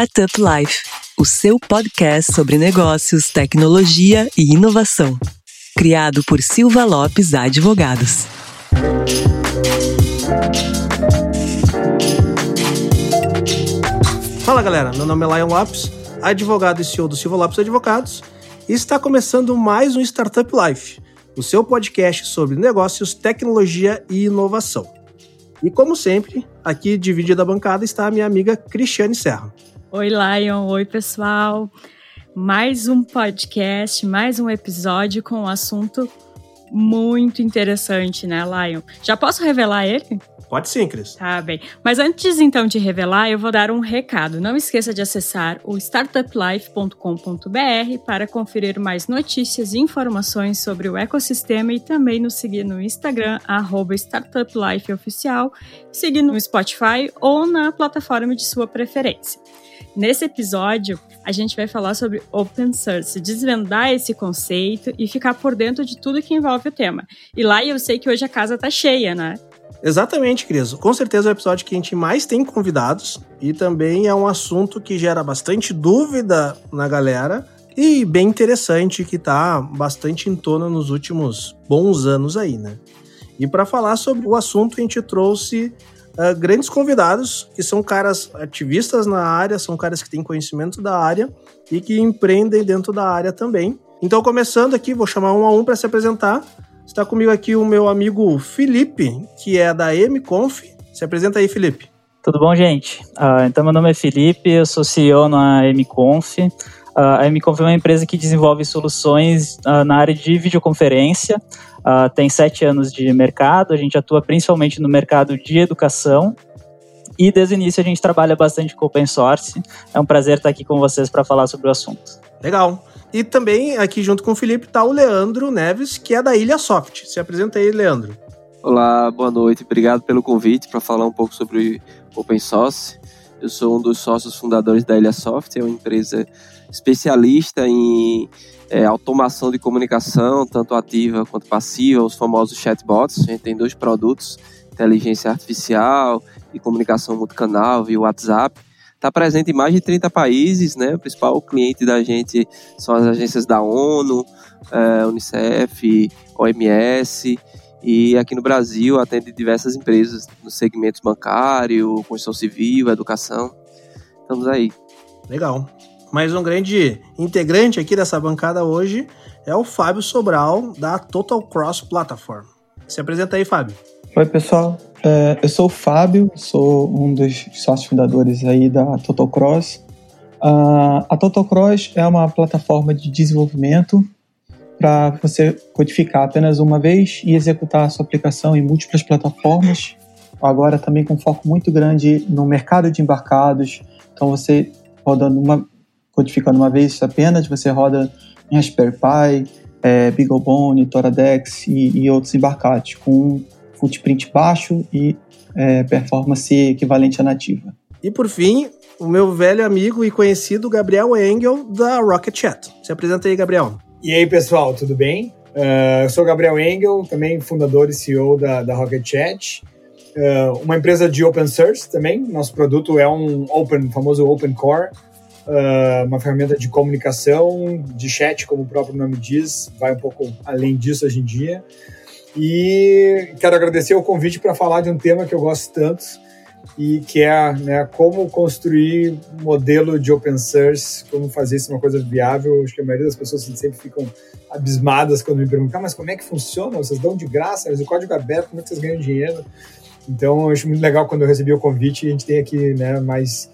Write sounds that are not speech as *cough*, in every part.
Startup Life, o seu podcast sobre negócios, tecnologia e inovação. Criado por Silva Lopes Advogados. Fala galera, meu nome é Lion Lopes, advogado e CEO do Silva Lopes Advogados, e está começando mais um Startup Life, o seu podcast sobre negócios, tecnologia e inovação. E como sempre, aqui dividida a bancada está a minha amiga Cristiane Serra. Oi, Lion. Oi, pessoal. Mais um podcast, mais um episódio com um assunto muito interessante, né, Lion? Já posso revelar ele? Pode sim, Cris. Tá bem. Mas antes então de revelar, eu vou dar um recado. Não esqueça de acessar o startuplife.com.br para conferir mais notícias e informações sobre o ecossistema e também nos seguir no Instagram, startuplifeoficial, seguir no Spotify ou na plataforma de sua preferência. Nesse episódio, a gente vai falar sobre open source, desvendar esse conceito e ficar por dentro de tudo que envolve o tema. E lá eu sei que hoje a casa tá cheia, né? Exatamente, Cris. Com certeza é o episódio que a gente mais tem convidados e também é um assunto que gera bastante dúvida na galera e bem interessante que tá bastante em tona nos últimos bons anos aí, né? E para falar sobre o assunto, a gente trouxe uh, grandes convidados, que são caras ativistas na área, são caras que têm conhecimento da área e que empreendem dentro da área também. Então, começando aqui, vou chamar um a um para se apresentar. Está comigo aqui o meu amigo Felipe, que é da MConf. Se apresenta aí, Felipe. Tudo bom, gente? Uh, então, meu nome é Felipe, eu sou CEO na MConf. Uh, a MConf é uma empresa que desenvolve soluções uh, na área de videoconferência. tem sete anos de mercado, a gente atua principalmente no mercado de educação. E desde o início a gente trabalha bastante com open source. É um prazer estar aqui com vocês para falar sobre o assunto. Legal. E também aqui junto com o Felipe está o Leandro Neves, que é da Ilha Soft. Se apresenta aí, Leandro. Olá, boa noite. Obrigado pelo convite para falar um pouco sobre open source. Eu sou um dos sócios fundadores da Ilha Soft, é uma empresa especialista em é, automação de comunicação, tanto ativa quanto passiva, os famosos chatbots. A gente tem dois produtos, inteligência artificial e comunicação multicanal via WhatsApp está presente em mais de 30 países, né? O principal cliente da gente são as agências da ONU, é, Unicef, OMS, e aqui no Brasil atende diversas empresas nos segmentos bancário, construção civil, educação. Estamos aí. Legal. Mais um grande integrante aqui dessa bancada hoje é o Fábio Sobral, da Total Cross Platform. Se apresenta aí, Fábio. Oi, pessoal. É, eu sou o Fábio, sou um dos sócios fundadores aí da Total Cross. Uh, a Total Cross é uma plataforma de desenvolvimento para você codificar apenas uma vez e executar a sua aplicação em múltiplas plataformas. Agora também com foco muito grande no mercado de embarcados. Então você rodando uma, codificando uma vez apenas, você roda em Raspberry Pi, é, BeagleBone, Toradex e, e outros embarcados com footprint baixo e é, performance equivalente à nativa. E por fim, o meu velho amigo e conhecido Gabriel Engel, da Rocket Chat. Se apresenta aí, Gabriel. E aí, pessoal, tudo bem? Uh, eu sou Gabriel Engel, também fundador e CEO da, da Rocket Chat. Uh, uma empresa de open source também. Nosso produto é um open, famoso Open Core, uh, uma ferramenta de comunicação, de chat, como o próprio nome diz, vai um pouco além disso hoje em dia. E quero agradecer o convite para falar de um tema que eu gosto tanto e que é né, como construir modelo de open source, como fazer isso uma coisa viável. Acho que a maioria das pessoas sempre ficam abismadas quando me perguntam, ah, mas como é que funciona? Vocês dão de graça? Mas o código é aberto, como é que vocês ganham dinheiro? Então, eu acho muito legal quando eu recebi o convite. A gente tem aqui né, mais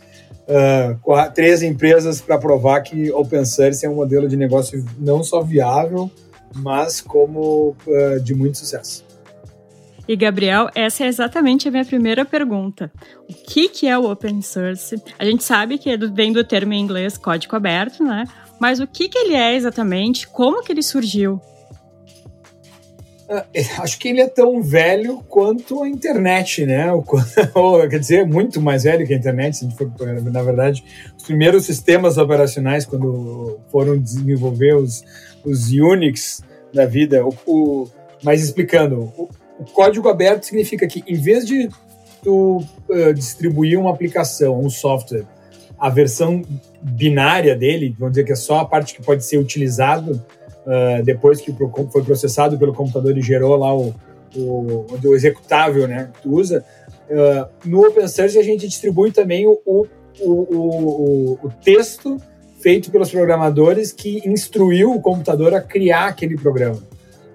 uh, três empresas para provar que open source é um modelo de negócio não só viável, mas como uh, de muito sucesso. E Gabriel, essa é exatamente a minha primeira pergunta. O que, que é o open source? A gente sabe que vem do termo em inglês código aberto, né? Mas o que, que ele é exatamente? Como que ele surgiu? Uh, acho que ele é tão velho quanto a internet, né? *laughs* Ou, quer dizer, muito mais velho que a internet. Se a gente for, na verdade, os primeiros sistemas operacionais, quando foram desenvolver os, os Unix da vida. O, o mas explicando, o, o, código aberto significa que em vez de tu uh, distribuir uma aplicação, um software, a versão binária dele, vamos dizer que é só a parte que pode ser utilizado uh, depois que foi processado pelo computador e gerou lá o, o, o executável né, que tu usa. Uh, no OpenSearch a gente distribui também o, o, o, o texto feito pelos programadores que instruiu o computador a criar aquele programa.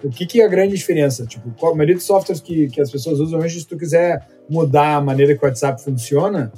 O que, que é a grande diferença? Tipo, a maioria dos softwares que, que as pessoas usam hoje, se tu quiser mudar a maneira que o WhatsApp funciona,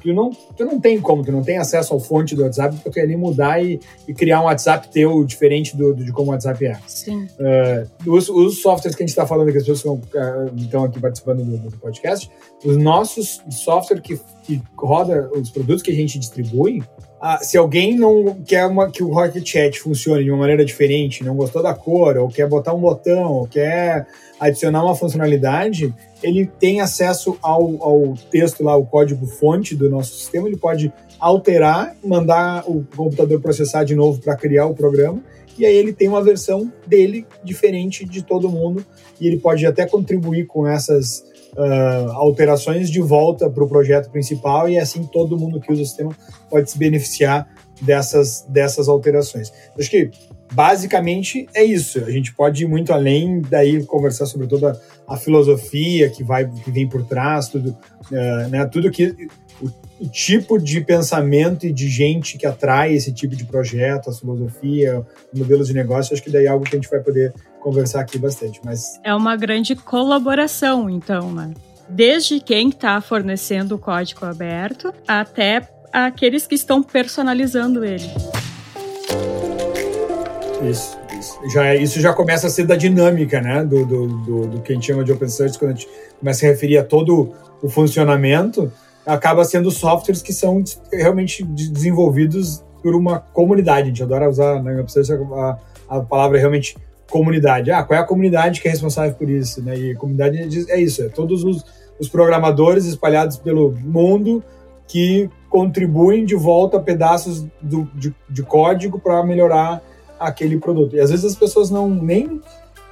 tu não, tu não tem como, tu não tem acesso ao fonte do WhatsApp para tu ali mudar e, e, criar um WhatsApp teu diferente do, do de como o WhatsApp é. Sim. Uh, os, os, softwares que a gente está falando, que as pessoas uh, estão aqui participando do, do, podcast, os nossos softwares que, que roda os produtos que a gente distribui, ah, se alguém não quer uma, que o Rocket Chat funcione de uma maneira diferente, não gostou da cor, ou quer botar um botão, ou quer adicionar uma funcionalidade, ele tem acesso ao, ao texto lá, o código fonte do nosso sistema, ele pode alterar, mandar o computador processar de novo para criar o programa, e aí ele tem uma versão dele diferente de todo mundo, e ele pode até contribuir com essas uh, alterações de volta para o projeto principal e assim todo mundo que usa o sistema pode se beneficiar dessas, dessas alterações. Acho que basicamente é isso. A gente pode ir muito além daí conversar sobre toda a filosofia que vai que vem por trás, tudo, uh, né, tudo que o, o, tipo de pensamento e de gente que atrai esse tipo de projeto, a filosofia, modelos de negócio. Acho que daí é algo que a gente vai poder conversar aqui bastante. Mas é uma grande colaboração, então, né? Desde quem está fornecendo o código aberto até aqueles que estão personalizando ele. Isso, isso. Já, é, isso já começa a ser da dinâmica, né? Do, do, do, do que a gente chama de open source, quando a gente começa a referir a todo o funcionamento, acaba sendo softwares que são realmente desenvolvidos por uma comunidade. A gente adora usar na né, a, a palavra realmente comunidade. Ah, qual é a comunidade que é responsável por isso? Né? E comunidade é isso, é todos os, os programadores espalhados pelo mundo que contribuem de volta pedaços do, de, de código para melhorar aquele produto. E às vezes as pessoas não nem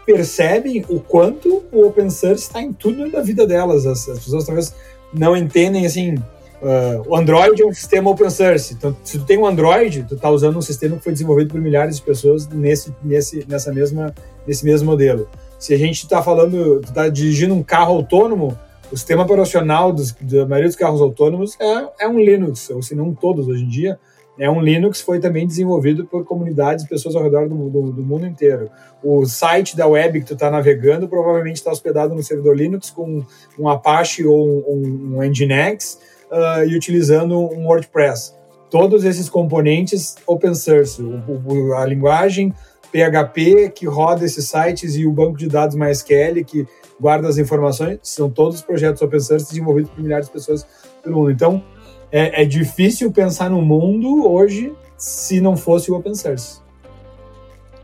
percebem o quanto o open source está em tudo da vida delas. As, as pessoas talvez não entendem assim Uh, o Android é um sistema open source. Então, se tu tem um Android, tu está usando um sistema que foi desenvolvido por milhares de pessoas nesse, nesse, nessa mesma, nesse mesmo modelo. Se a gente está falando, tu está dirigindo um carro autônomo, o sistema operacional dos, da maioria dos carros autônomos é, é um Linux, ou se não todos hoje em dia, é um Linux foi também desenvolvido por comunidades e pessoas ao redor do, do, do, mundo inteiro. O site da web que tu está navegando provavelmente está hospedado no servidor Linux com um Apache ou um, um Nginx, uh, e utilizando um WordPress. Todos esses componentes open source, o, o, a linguagem PHP que roda esses sites e o banco de dados MySQL que guarda as informações, são todos projetos open source desenvolvidos por milhares de pessoas pelo mundo. Então, é, é difícil pensar no mundo hoje se não fosse o open source.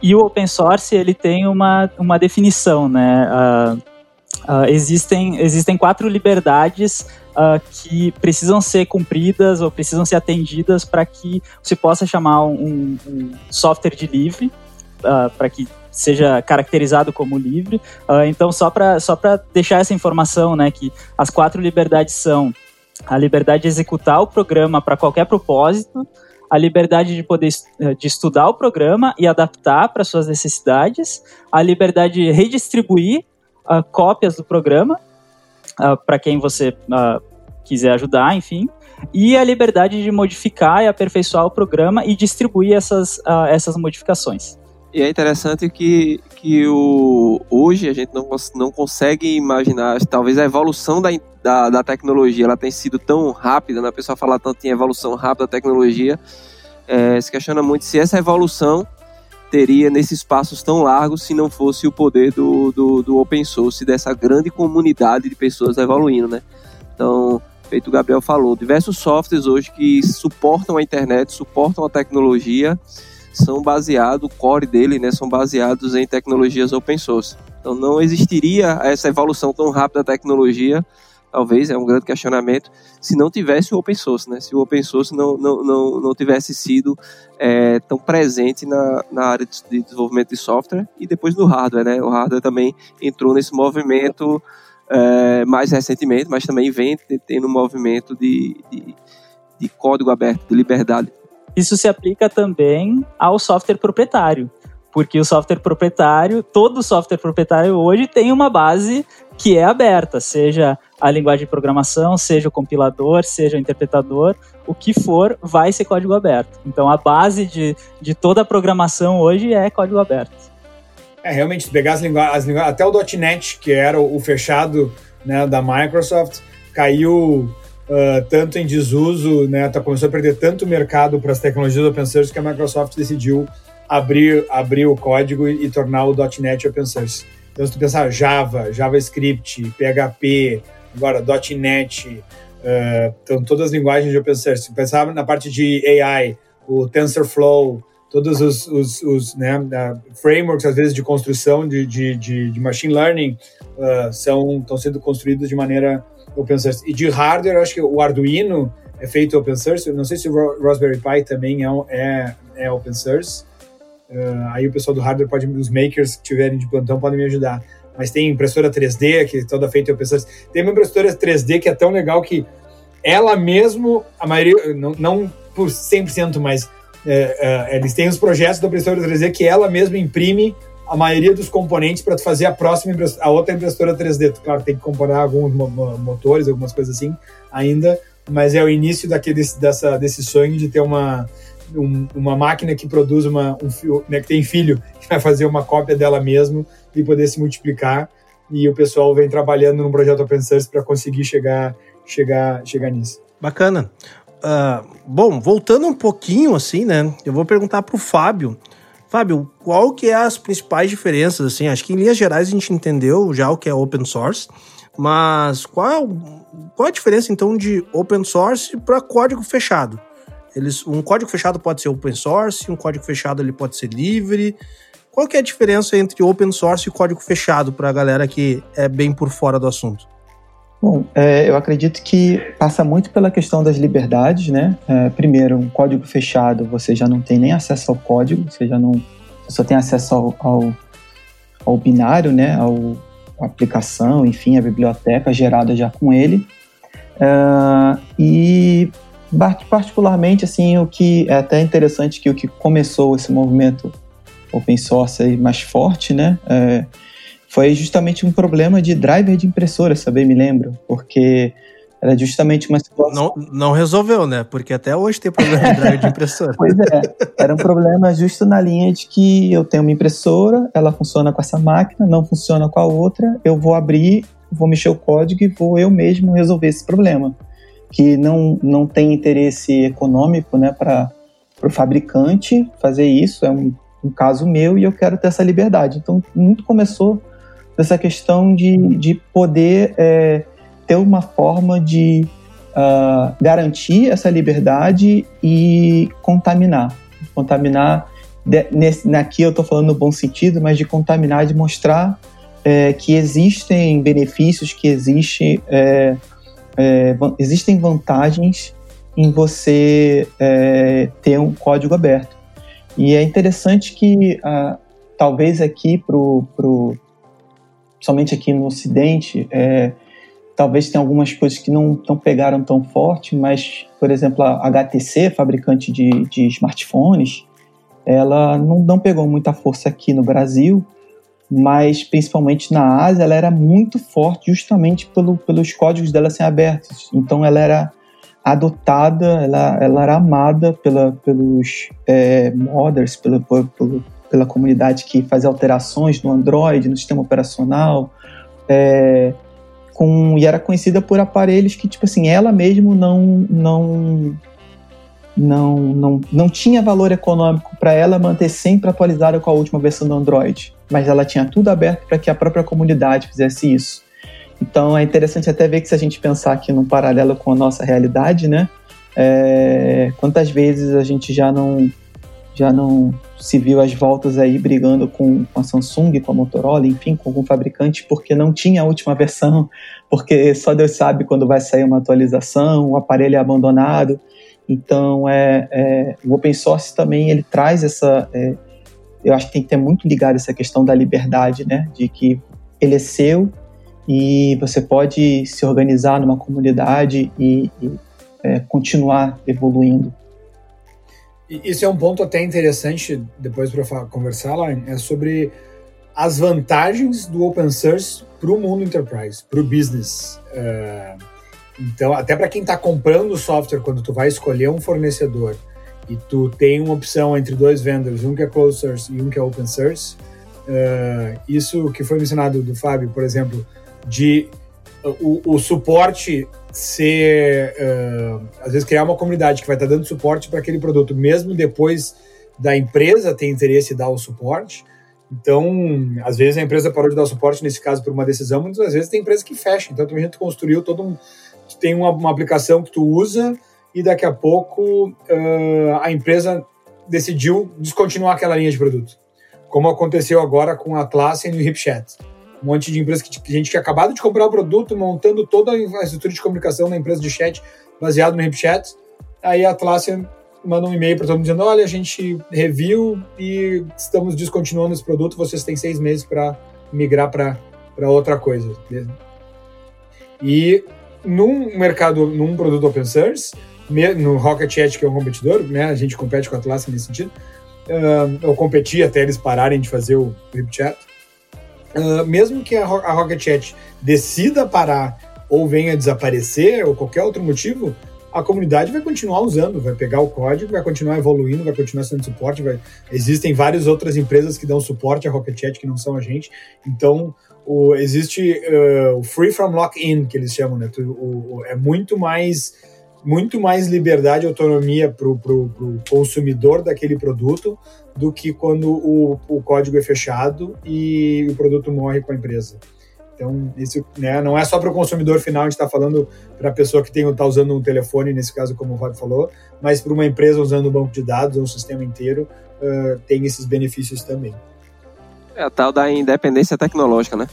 E o open source ele tem uma, uma definição, né? Uh, uh, existem, existem quatro liberdades uh, que precisam ser cumpridas ou precisam ser atendidas para que você possa chamar um, um software de livre, uh, para que seja caracterizado como livre. Então, só para só deixar essa informação, né, que as quatro liberdades são a liberdade de executar o programa para qualquer propósito, a liberdade de poder eh, de estudar o programa e adaptar para suas necessidades, a liberdade de redistribuir uh, cópias do programa uh, para quem você uh, quiser ajudar, enfim, e a liberdade de modificar e aperfeiçoar o programa e distribuir essas, essas modificações. E é interessante que, que o, hoje a gente não, não consegue imaginar, talvez a evolução da, da, da tecnologia ela tem sido tão rápida, né? a pessoa fala tanto em evolução rápida da tecnologia, é, se questiona muito se essa evolução teria nesses espaços tão largos se não fosse o poder do, do, do open source, dessa grande comunidade de pessoas evoluindo, né? Então, feito o Gabriel falou, diversos softwares hoje que suportam a internet, suportam a tecnologia, são baseados, o core dele, né, são baseados em tecnologias open source. Então não existiria essa evolução tão rápida da tecnologia talvez, é um grande questionamento, se não tivesse o open source, né? Se o open source não, não, não, não tivesse sido é, tão presente na, na área de desenvolvimento de software e depois do hardware, né? O hardware também entrou nesse movimento é, mais recentemente, mas também vem tendo um movimento de, de, de código aberto, de liberdade? Isso se aplica também ao software proprietário, porque o software proprietário, todo software proprietário hoje tem uma base que é aberta, seja a linguagem de programação, seja o compilador, seja o interpretador, o que for vai ser código aberto. Então a base de, de toda a programação hoje é código aberto. É, realmente, pegar as linguagens, lingu até o .NET, que era o, o fechado né, da Microsoft, caiu uh, tanto em desuso, né, tá, começou a perder tanto mercado para as tecnologias open source que a Microsoft decidiu abrir, abrir o código e, tornar o .NET open source. Então, se tu pensar Java, JavaScript, PHP, agora .NET, uh, então todas as linguagens de open source. Se pensar na parte de AI, o TensorFlow, todos os, os, os né, frameworks, às vezes, de construção de, de, de, de machine learning uh, são, estão sendo construídos de maneira open source. E de hardware, acho que o Arduino é feito open source. não sei se o Raspberry Pi também é, é, é open source. Uh, aí o pessoal do hardware pode, os makers que tiverem de plantão podem me ajudar. Mas tem impressora 3D que é toda feita em source. Tem uma impressora 3D que é tão legal que ela mesmo, a maioria, não, não por 100%, mas é, é, eles têm os projetos da impressora 3D que ela mesma imprime a maioria dos componentes para fazer a próxima a outra impressora 3D. Claro, tem que comparar alguns motores, algumas coisas assim ainda, mas é o início daquele, dessa, desse sonho de ter uma, um, uma máquina que produz uma, um né, que tem filho, que vai fazer uma cópia dela mesmo e poder se multiplicar. E o pessoal vem trabalhando no projeto open source para conseguir chegar, chegar, chegar nisso. Bacana. Uh, bom, voltando um pouquinho assim, né? Eu vou perguntar para o Fábio. Fábio, qual que é as principais diferenças? Assim, acho que em linhas gerais a gente entendeu já o que é open source, mas qual, qual a diferença então de open source para código fechado? Eles, um código fechado pode ser open source, um código fechado ele pode ser livre. Qual que é a diferença entre open source e código fechado para a galera que é bem por fora do assunto? Bom, é, eu acredito que passa muito pela questão das liberdades, né? É, primeiro, um código fechado, você já não tem nem acesso ao código, você já não você só tem acesso ao, ao, ao binário, né? Ao, a aplicação, enfim, a biblioteca gerada já com ele. É, e particularmente, assim, o que é até interessante que o que começou esse movimento open source aí mais forte, né? É, foi justamente um problema de driver de impressora, sabe? Me lembro, porque era justamente uma situação. Não, não resolveu, né? Porque até hoje tem problema de driver de impressora. *laughs* pois é, era um problema justo na linha de que eu tenho uma impressora, ela funciona com essa máquina, não funciona com a outra, eu vou abrir, vou mexer o código e vou eu mesmo resolver esse problema. Que não, não tem interesse econômico, né, para o fabricante fazer isso, é um, um caso meu e eu quero ter essa liberdade. Então, muito começou dessa questão de, de poder é, ter uma forma de uh, garantir essa liberdade e contaminar. Contaminar, de, nesse, aqui eu estou falando no bom sentido, mas de contaminar, de mostrar é, que existem benefícios, que existe, é, é, existem vantagens em você é, ter um código aberto. E é interessante que, uh, talvez aqui para o somente aqui no Ocidente, é, talvez tenha algumas coisas que não, não pegaram tão forte, mas, por exemplo, a HTC, fabricante de, de smartphones, ela não, não pegou muita força aqui no Brasil, mas principalmente na Ásia, ela era muito forte justamente pelo, pelos códigos dela serem abertos. Então, ela era adotada, ela, ela era amada pela, pelos é, modders, pelo, pelo, pela comunidade que fazia alterações no Android, no sistema operacional, é, com, e era conhecida por aparelhos que, tipo assim, ela mesmo não não não não, não tinha valor econômico para ela manter sempre atualizada com a última versão do Android, mas ela tinha tudo aberto para que a própria comunidade fizesse isso. Então é interessante até ver que se a gente pensar aqui num paralelo com a nossa realidade, né? É, quantas vezes a gente já não já não se viu às voltas aí brigando com, a Samsung, com a Motorola, enfim, com algum fabricante, porque não tinha a última versão, porque só Deus sabe quando vai sair uma atualização, o aparelho é abandonado. Então, é, é o open source também ele traz essa. É, eu acho que tem que ter muito ligado essa questão da liberdade, né? De que ele é seu e você pode se organizar numa comunidade e, e é, continuar evoluindo. Isso é um ponto até interessante depois para conversar lá, é sobre as vantagens do open source para o mundo enterprise, para o business. Uh, então, até para quem está comprando software, quando tu vai escolher um fornecedor e tu tem uma opção entre dois vendors, um que é closed source e um que é open source, uh, isso que foi mencionado do Fábio, por exemplo, de uh, o, o, suporte ser, uh, às vezes, criar uma comunidade que vai estar tá dando suporte para aquele produto, mesmo depois da empresa ter interesse em dar o suporte. Então, às vezes a empresa parou de dar suporte, nesse caso, por uma decisão, muitas vezes tem empresa que fecha. Então, a gente construiu todo um. Tem uma, uma aplicação que tu usa e daqui a pouco uh, a empresa decidiu descontinuar aquela linha de produto. Como aconteceu agora com a Atlassian e o HipChat. Um monte de empresas que, que gente tinha acabado de comprar o produto, montando toda a estrutura de comunicação da empresa de chat baseado no HipChat. Aí a Atlassian manda um e-mail para todo mundo dizendo: olha, a gente reviu e estamos descontinuando esse produto, vocês têm seis meses para migrar para outra coisa. E num mercado, num produto open source, no Rocket Chat, que é um competidor, né, a gente compete com a Atlassian nesse sentido, uh, eu competi até eles pararem de fazer o RipChat. Uh, mesmo que a, a Rocket Chat decida parar ou venha desaparecer, ou qualquer outro motivo, a comunidade vai continuar usando, vai pegar o código, vai continuar evoluindo, vai continuar sendo suporte. Vai... Existem várias outras empresas que dão suporte a Rocket que não são a gente. Então, o, existe uh, o free from lock-in, que eles chamam, né? O, o, é muito mais muito mais liberdade e autonomia para o consumidor daquele produto do que quando o, o código é fechado e o produto morre com a empresa. Então, isso né, não é só para o consumidor final, a gente está falando para a pessoa que está usando um telefone, nesse caso, como o Rob falou, mas para uma empresa usando um banco de dados um sistema inteiro, uh, tem esses benefícios também. É a tal da independência tecnológica, né?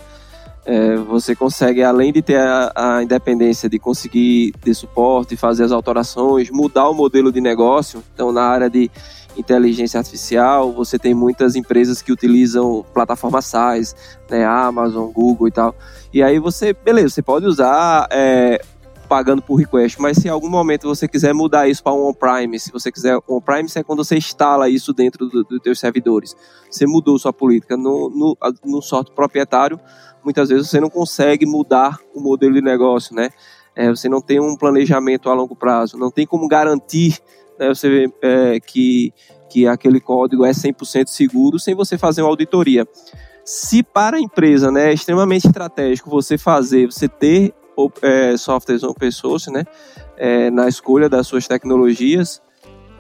É, você consegue, além de ter a, a, independência de conseguir ter suporte, fazer as alterações, mudar o modelo de negócio. Então, na área de inteligência artificial, você tem muitas empresas que utilizam plataformas SaaS, né, Amazon, Google e tal. E aí você, beleza, você pode usar é, pagando por request, mas se em algum momento você quiser mudar isso para um on-prime, se você quiser on-prime, é quando você instala isso dentro dos do teus servidores. Você mudou sua política no, no, no software proprietário, muitas vezes você não consegue mudar o modelo de negócio, né? É, você não tem um planejamento a longo prazo, não tem como garantir né, você, é, que, que aquele código é 100% seguro sem você fazer uma auditoria. Se para a empresa né, é extremamente estratégico você fazer, você ter é, softwares open source né, é, na escolha das suas tecnologias,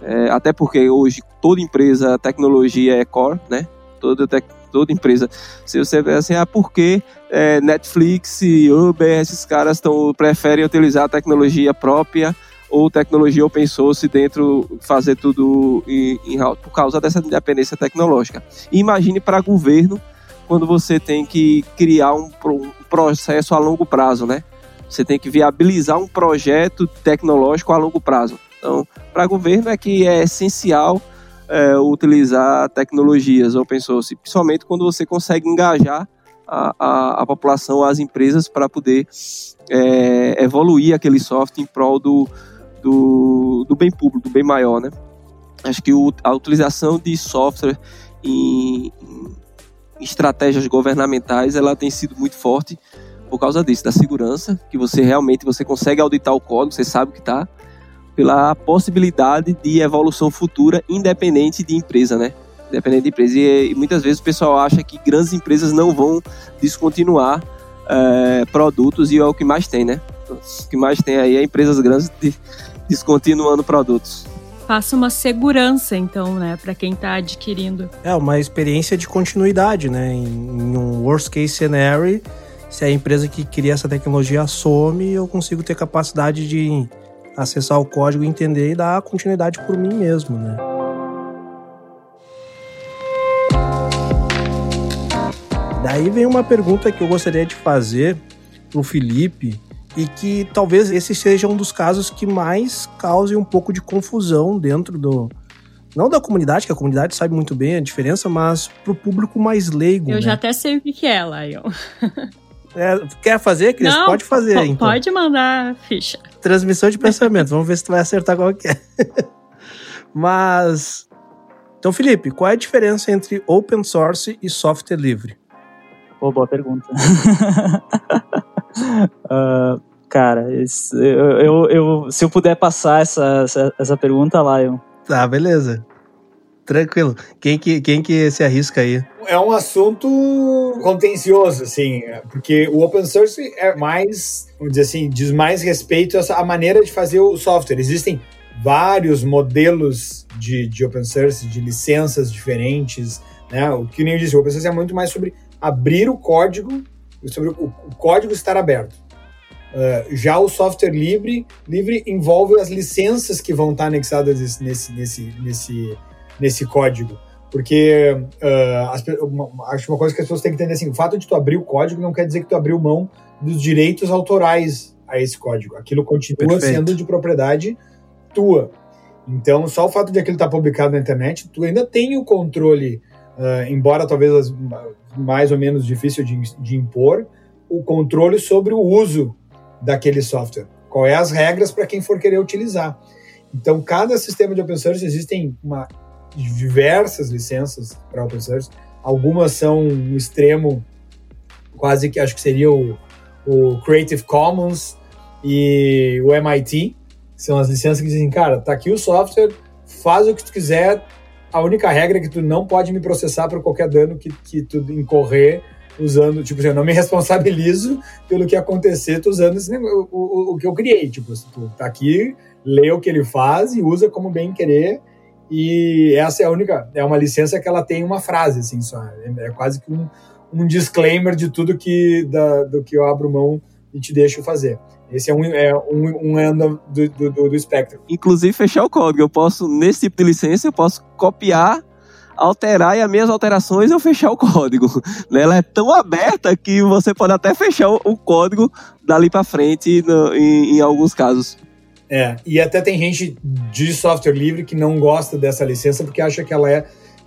é, até porque hoje toda empresa, tecnologia é core, né? Toda, toda empresa. Se você vê assim, ah, por que é, Netflix Uber, esses caras tão, preferem utilizar a tecnologia própria ou tecnologia open source dentro, fazer tudo em, em por causa dessa independência tecnológica. Imagine para governo quando você tem que criar um, um processo a longo prazo, né? Você tem que viabilizar um projeto tecnológico a longo prazo. Então, para governo é que é essencial é, utilizar tecnologias open source, principalmente quando você consegue engajar a, a, a população, as empresas, para poder é, evoluir aquele software em prol do, do, do bem público, do bem maior, né? Acho que o, a utilização de software em, em, estratégias governamentais, ela tem sido muito forte por causa disso, da segurança, que você realmente você consegue auditar o código, você sabe o que está, pela possibilidade de evolução futura independente de empresa, né? Independente de empresa. E, e muitas vezes o pessoal acha que grandes empresas não vão descontinuar é, produtos e é o que mais tem, né? O que mais tem aí é empresas grandes de, descontinuando produtos. Passa uma segurança, então, né, para quem está adquirindo. É, uma experiência de continuidade, né? Em, em um worst case scenario, se a empresa que cria essa tecnologia some, eu consigo ter capacidade de acessar o código, entender e dar continuidade por mim mesmo, né? Daí vem uma pergunta que eu gostaria de fazer pro Felipe e que talvez esse seja um dos casos que mais cause um pouco de confusão dentro do não da comunidade, que a comunidade sabe muito bem a diferença, mas pro público mais leigo. Eu né? já até sei o que é, Lion. *laughs* É, quer fazer, Cris? Não, pode fazer, então. Pode mandar ficha. Transmissão de pensamento. Vamos ver se tu vai acertar qual que é. *laughs* Mas... Então, Felipe, qual é a diferença entre open source e software livre? Pô, boa pergunta. *laughs* Ah, cara, esse- eu, eu, eu- se eu puder passar essa, essa, essa pergunta lá, eu. Tá, beleza. Tranquilo. Quem que, quem que se arrisca aí? É um assunto contencioso, assim, porque o open source é mais, vamos dizer assim, diz mais respeito a maneira de fazer o software. Existem vários modelos de, de open source, de licenças diferentes, né? O que nem eu disse, o open source é muito mais sobre abrir o código, sobre o, o código estar aberto. Uh, já o software livre, livre envolve as licenças que vão estar anexadas nesse, nesse, nesse, nesse, código. Porque uh, as uma- acho uma coisa que as pessoas têm que entender assim: o fato de tu abrir o código não quer dizer que tu abriu mão dos direitos autorais a esse código. Aquilo continua Perfeito. sendo de propriedade tua. Então, só o fato de aquilo estar publicado na internet, tu ainda tem o controle, uh, embora talvez as- mais ou menos difícil de, de impor, o controle sobre o uso daquele software. Qual é as regras para quem for querer utilizar. Então, cada sistema de open source existem uma, diversas licenças para open source. Algumas são no extremo, quase que acho que seria o, o Creative Commons e o MIT. São as licenças que dizem, cara, tá aqui o software, faz o que tu quiser. A única regra é que tu não pode me processar por qualquer dano que, que tu incorrer usando, tipo assim, eu não me *laughs* responsabilizo pelo que acontecer usando negócio, o, o, o que eu criei. Tipo, tu tá aqui, lê o que ele faz e usa como bem querer. E essa é a única, é uma licença que ela tem uma frase, assim, só. É, é quase que um, um disclaimer de tudo que, da, do que eu abro mão e te deixo fazer. Esse é um, é um, um end do, do, do, espectro. Inclusive fechar o código. Eu posso, nesse tipo de licença, eu posso copiar, alterar e as minhas alterações eu fechar o código. *laughs* Ela é tão aberta que você pode até fechar o, o código dali para frente no, em, em alguns casos. É, e até tem gente de software livre que não gosta dessa licença porque acha que ela é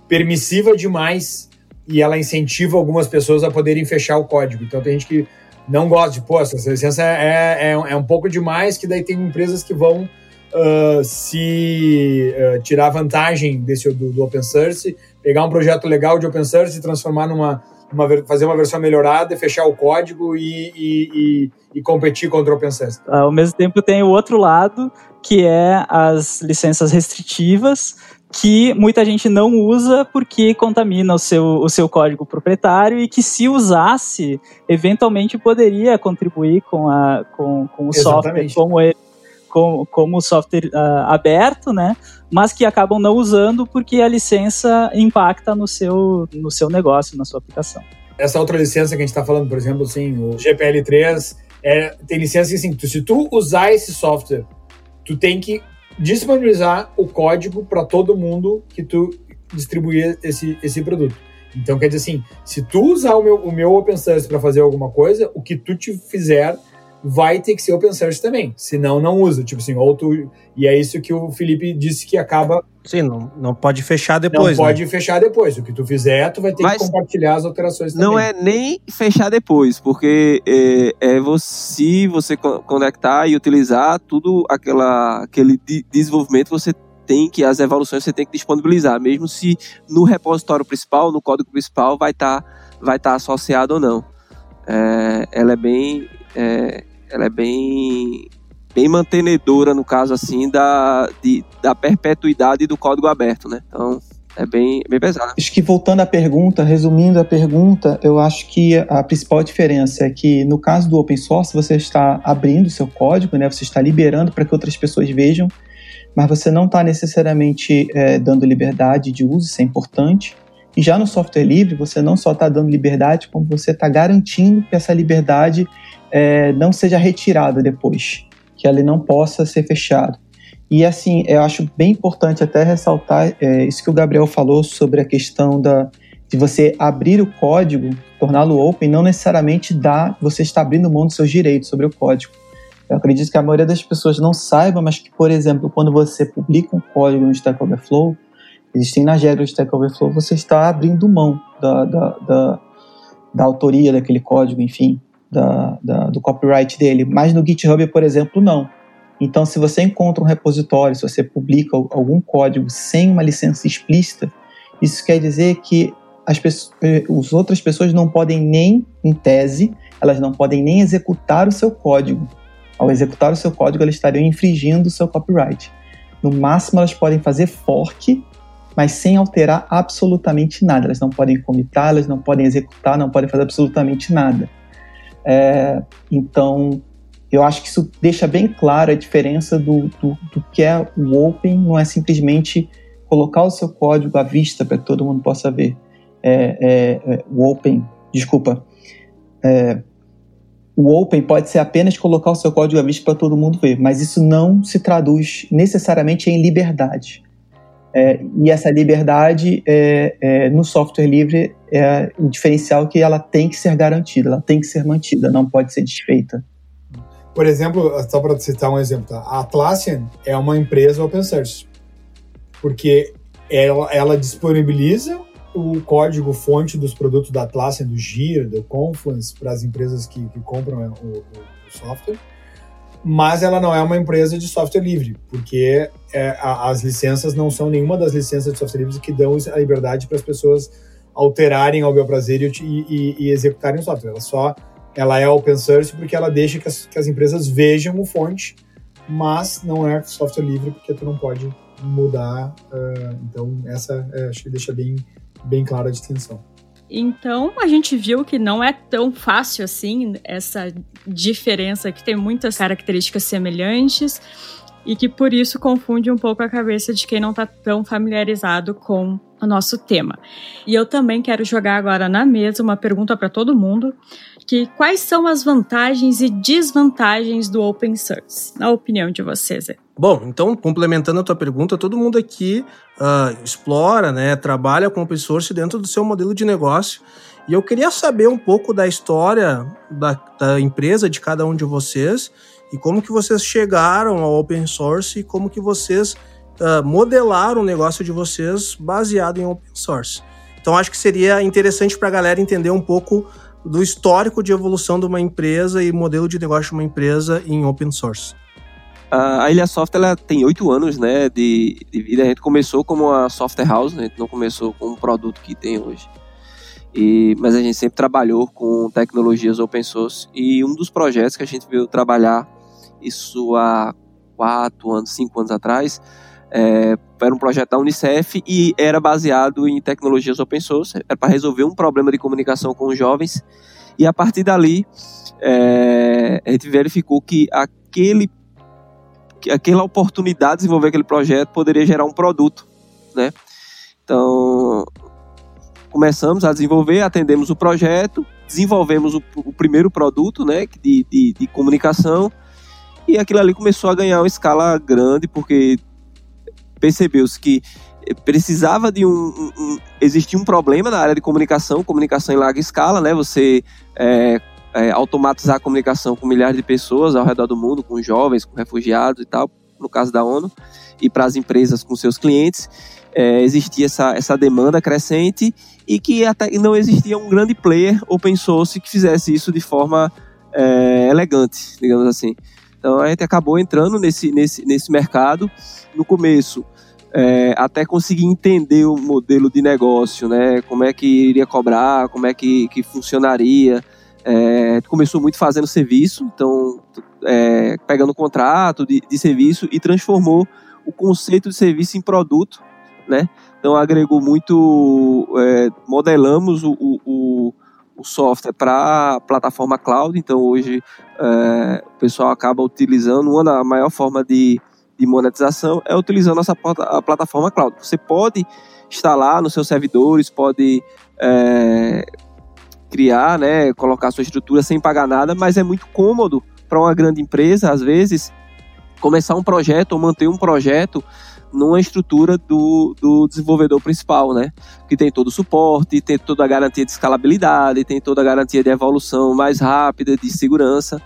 permissiva demais e ela incentiva algumas pessoas a poderem fechar o código. Então tem gente que não gosta de, pô, essa licença é, é, é um pouco demais, que daí tem empresas que vão uh, se uh, tirar vantagem desse do, do open source, pegar um projeto legal de open source e transformar numa, uma, fazer uma versão melhorada, fechar o código e, e, e, e competir contra o open source. Ao mesmo tempo tem o outro lado, que é as licenças restritivas, que muita gente não usa porque contamina o seu, o seu código proprietário e que se usasse, eventualmente poderia contribuir com, a, com, com o Exatamente. software como ele como, como software uh, aberto, né? Mas que acabam não usando porque a licença impacta no seu, no seu negócio, na sua aplicação. Essa outra licença que a gente está falando, por exemplo, assim, o GPL3, é, tem licença que, assim, tu, se tu usar esse software, tu tem que disponibilizar o código para todo mundo que tu distribuir esse, esse produto. Então, quer dizer assim, se tu usar o meu, o meu open source para fazer alguma coisa, o que tu te fizer vai ter que ser open source também. Senão, não usa. Tipo assim, ou tu. E é isso que o Felipe disse que acaba. Sim, não, não pode fechar depois. não pode né? fechar depois. O que tu fizer, tu vai ter Mas que compartilhar as alterações também. Não é nem fechar depois, porque é, é você, você co- conectar e utilizar tudo aquela, aquele de- desenvolvimento você tem que, as evoluções você tem que disponibilizar, mesmo se no repositório principal, no código principal, vai estar vai tá associado ou não. É, ela é bem. é, ela é bem bem mantenedora no caso assim da, de, da perpetuidade do código aberto, né? Então é bem, bem pesado. Acho que voltando à pergunta, resumindo a pergunta, eu acho que a principal diferença é que no caso do open source você está abrindo seu código, né? Você está liberando para que outras pessoas vejam, mas você não está necessariamente é, dando liberdade de uso, isso é importante. E já no software livre, você não só está dando liberdade, como você está garantindo que essa liberdade é, não seja retirada depois, que ela não possa ser fechada. E assim, eu acho bem importante até ressaltar é, isso que o Gabriel falou sobre a questão da, de você abrir o código, torná-lo open, não necessariamente dá, você está abrindo mão dos seus direitos sobre o código. Eu acredito que a maioria das pessoas não saiba, mas que, por exemplo, quando você publica um código no Stack Overflow, existem nas regras do Stack Overflow, você está abrindo mão da, da, da, da autoria daquele código, enfim. Da, da, do copyright dele, mas no GitHub, por exemplo, não. Então, se você encontra um repositório, se você publica algum código sem uma licença explícita, isso quer dizer que as, pessoas, as outras pessoas não podem nem, em tese, elas não podem nem executar o seu código. Ao executar o seu código, elas estariam infringindo o seu copyright. No máximo, elas podem fazer fork, mas sem alterar absolutamente nada. Elas não podem comitar, elas não podem executar, não podem fazer absolutamente nada. É, então, eu acho que isso deixa bem clara a diferença do, do, do, que é o Open, não é simplesmente colocar o seu código à vista para que todo mundo possa ver. É, é, é o Open, desculpa, é, o Open pode ser apenas colocar o seu código à vista para todo mundo ver, mas isso não se traduz necessariamente em liberdade. É, e essa liberdade é, é, no software livre é o diferencial que ela tem que ser garantida, ela tem que ser mantida, não pode ser desfeita. Por exemplo, só para citar um exemplo, tá? a Atlassian é uma empresa open source, porque ela, ela disponibiliza o código fonte dos produtos da Atlassian, do Gira, do Confluence, para as empresas que, que compram é, o, o, software, mas ela não é uma empresa de software livre, porque é, a, as licenças não são nenhuma das licenças de software livre que dão a liberdade para as pessoas alterarem ao meu prazer e, e, e, executarem o software. Ela só ela é open source porque ela deixa que as, que as empresas vejam o fonte, mas não é software livre porque tu não pode mudar. Uh, então essa é, acho que deixa bem bem clara a distinção. Então a gente viu que não é tão fácil assim essa diferença, que tem muitas características semelhantes e que por isso confunde um pouco a cabeça de quem não está tão familiarizado com o nosso tema. E eu também quero jogar agora na mesa uma pergunta para todo mundo, que quais são as vantagens e desvantagens do open source, na opinião de vocês? Bom, então, complementando a tua pergunta, todo mundo aqui uh, explora, né, trabalha com open source dentro do seu modelo de negócio. E eu queria saber um pouco da história da, da empresa de cada um de vocês e como que vocês chegaram ao open source e como que vocês uh, modelaram o negócio de vocês baseado em open source. Então, acho que seria interessante para a galera entender um pouco do histórico de evolução de uma empresa e modelo de negócio de uma empresa em open source. A Ilha Soft ela tem oito anos né, de, de, vida. A gente começou como uma software house, né? a gente não começou com um produto que tem hoje. E, mas a gente sempre trabalhou com tecnologias open source. E um dos projetos que a gente veio trabalhar, isso há quatro anos, cinco anos atrás, é, era um projeto da Unicef e era baseado em tecnologias open source. Era para resolver um problema de comunicação com os jovens. E a partir dali, é, a gente verificou que aquele aquela oportunidade de desenvolver aquele projeto poderia gerar um produto, né? Então, começamos a desenvolver, atendemos o projeto, desenvolvemos o, o primeiro produto, né, de, de, de, comunicação, e aquilo ali começou a ganhar uma escala grande, porque percebeu-se que precisava de um, um, um, existia um problema na área de comunicação, comunicação em larga escala, né, você é, é, automatizar a comunicação com milhares de pessoas ao redor do mundo, com jovens, com refugiados e tal, no caso da ONU, e para as empresas com seus clientes, é, existia essa, essa demanda crescente e que até não existia um grande player open source que fizesse isso de forma é, elegante, digamos assim. Então a gente acabou entrando nesse, nesse, nesse mercado. No começo, é, até conseguir entender o modelo de negócio, né? Como é que iria cobrar, como é que, que funcionaria, é, começou muito fazendo serviço, então é, pegando contrato de, de, serviço e transformou o conceito de serviço em produto, né? Então agregou muito, é, modelamos o, o, o software para plataforma cloud, então hoje é, o pessoal acaba utilizando, uma da maior forma de, de monetização é utilizando essa a plataforma cloud. Você pode instalar nos seus servidores, pode é, criar, né, colocar sua estrutura sem pagar nada, mas é muito cômodo para uma grande empresa, às vezes, começar um projeto ou manter um projeto numa estrutura do, do desenvolvedor principal, né? Que tem todo o suporte, tem toda a garantia de escalabilidade, tem toda a garantia de evolução mais rápida, de segurança.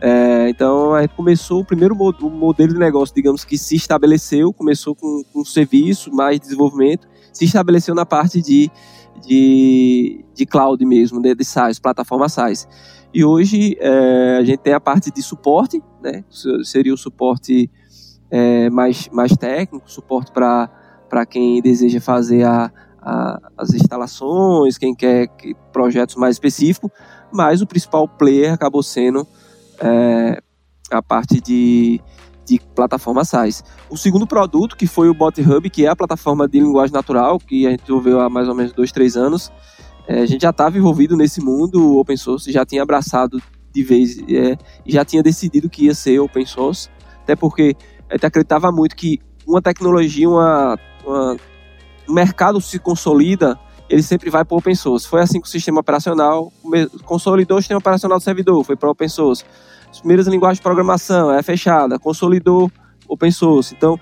É, então a gente começou o primeiro modelo de negócio, digamos que se estabeleceu, começou com, com serviço, mais desenvolvimento, se estabeleceu na parte de de, de cloud mesmo, de, de SaaS, plataforma SaaS. E hoje é, a gente tem a parte de suporte, né? Seria o suporte é, mais, mais técnico, suporte para quem deseja fazer a, a, as instalações, quem quer que, projetos mais específicos, mas o principal player acabou sendo é, a parte de, de plataforma SaaS. O segundo produto, que foi o Bot Hub, que é a plataforma de linguagem natural, que a gente desenvolveu há mais ou menos dois, três anos, é, a gente já estava envolvido nesse mundo open source, já tinha abraçado de vez, é, já tinha decidido que ia ser open source, até porque a gente acreditava muito que uma tecnologia, uma, uma um mercado se consolida, ele sempre vai para o open source. Foi assim com o sistema operacional, consolidou o sistema operacional do servidor, foi para open source. As primeiras linguagens de programação é fechada, consolidou open source. Então,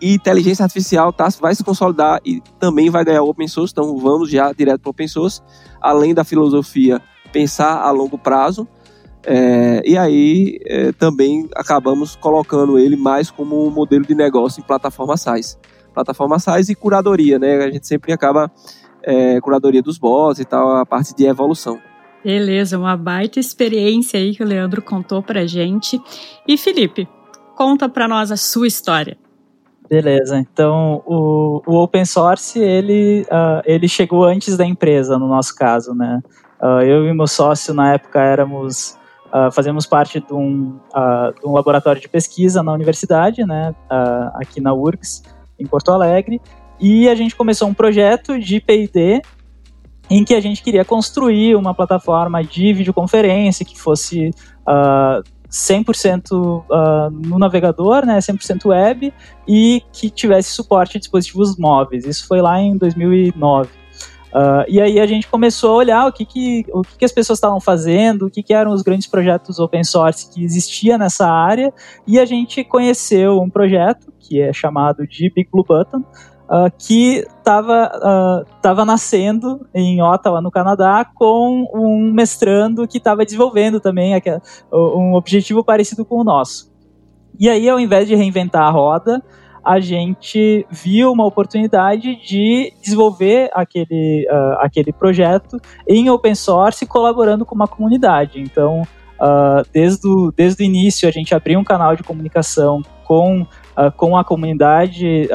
e inteligência artificial tá, vai se consolidar e também vai ganhar open source, então vamos já direto para open source, além da filosofia pensar a longo prazo. É, e aí é, também acabamos colocando ele mais como um modelo de negócio em plataforma SaaS. Plataforma SaaS e curadoria, né? A gente sempre acaba é, curadoria dos bots e tal, a parte de evolução. Beleza, uma baita experiência aí que o Leandro contou pra gente. E Felipe, conta pra nós a sua história. Beleza, então o, o open source ele, uh, ele chegou antes da empresa, no nosso caso, né? Uh, eu e meu sócio na época éramos uh, fazemos parte de um, de um laboratório de pesquisa na universidade, né? aqui na URGS, em Porto Alegre, e a gente começou um projeto de P&D em que a gente queria construir uma plataforma de videoconferência que fosse uh, 100% uh, no navegador, né, 100% web, e que tivesse suporte a dispositivos móveis. Isso foi lá em 2009. Uh, e aí a gente começou a olhar o que, que, o que, que as pessoas estavam fazendo, o que, que eram os grandes projetos open source que existia nessa área, e a gente conheceu um projeto que é chamado de Big Blue Button, uh, que estava uh, tava nascendo em Ottawa, no Canadá, com um mestrando que estava desenvolvendo também aquele, um objetivo parecido com o nosso. E aí, ao invés de reinventar a roda, a gente viu uma oportunidade de desenvolver aquele, uh, aquele projeto em open source, colaborando com uma comunidade. Então, uh, desde, o, desde o início, a gente abriu um canal de comunicação com, uh, com a comunidade,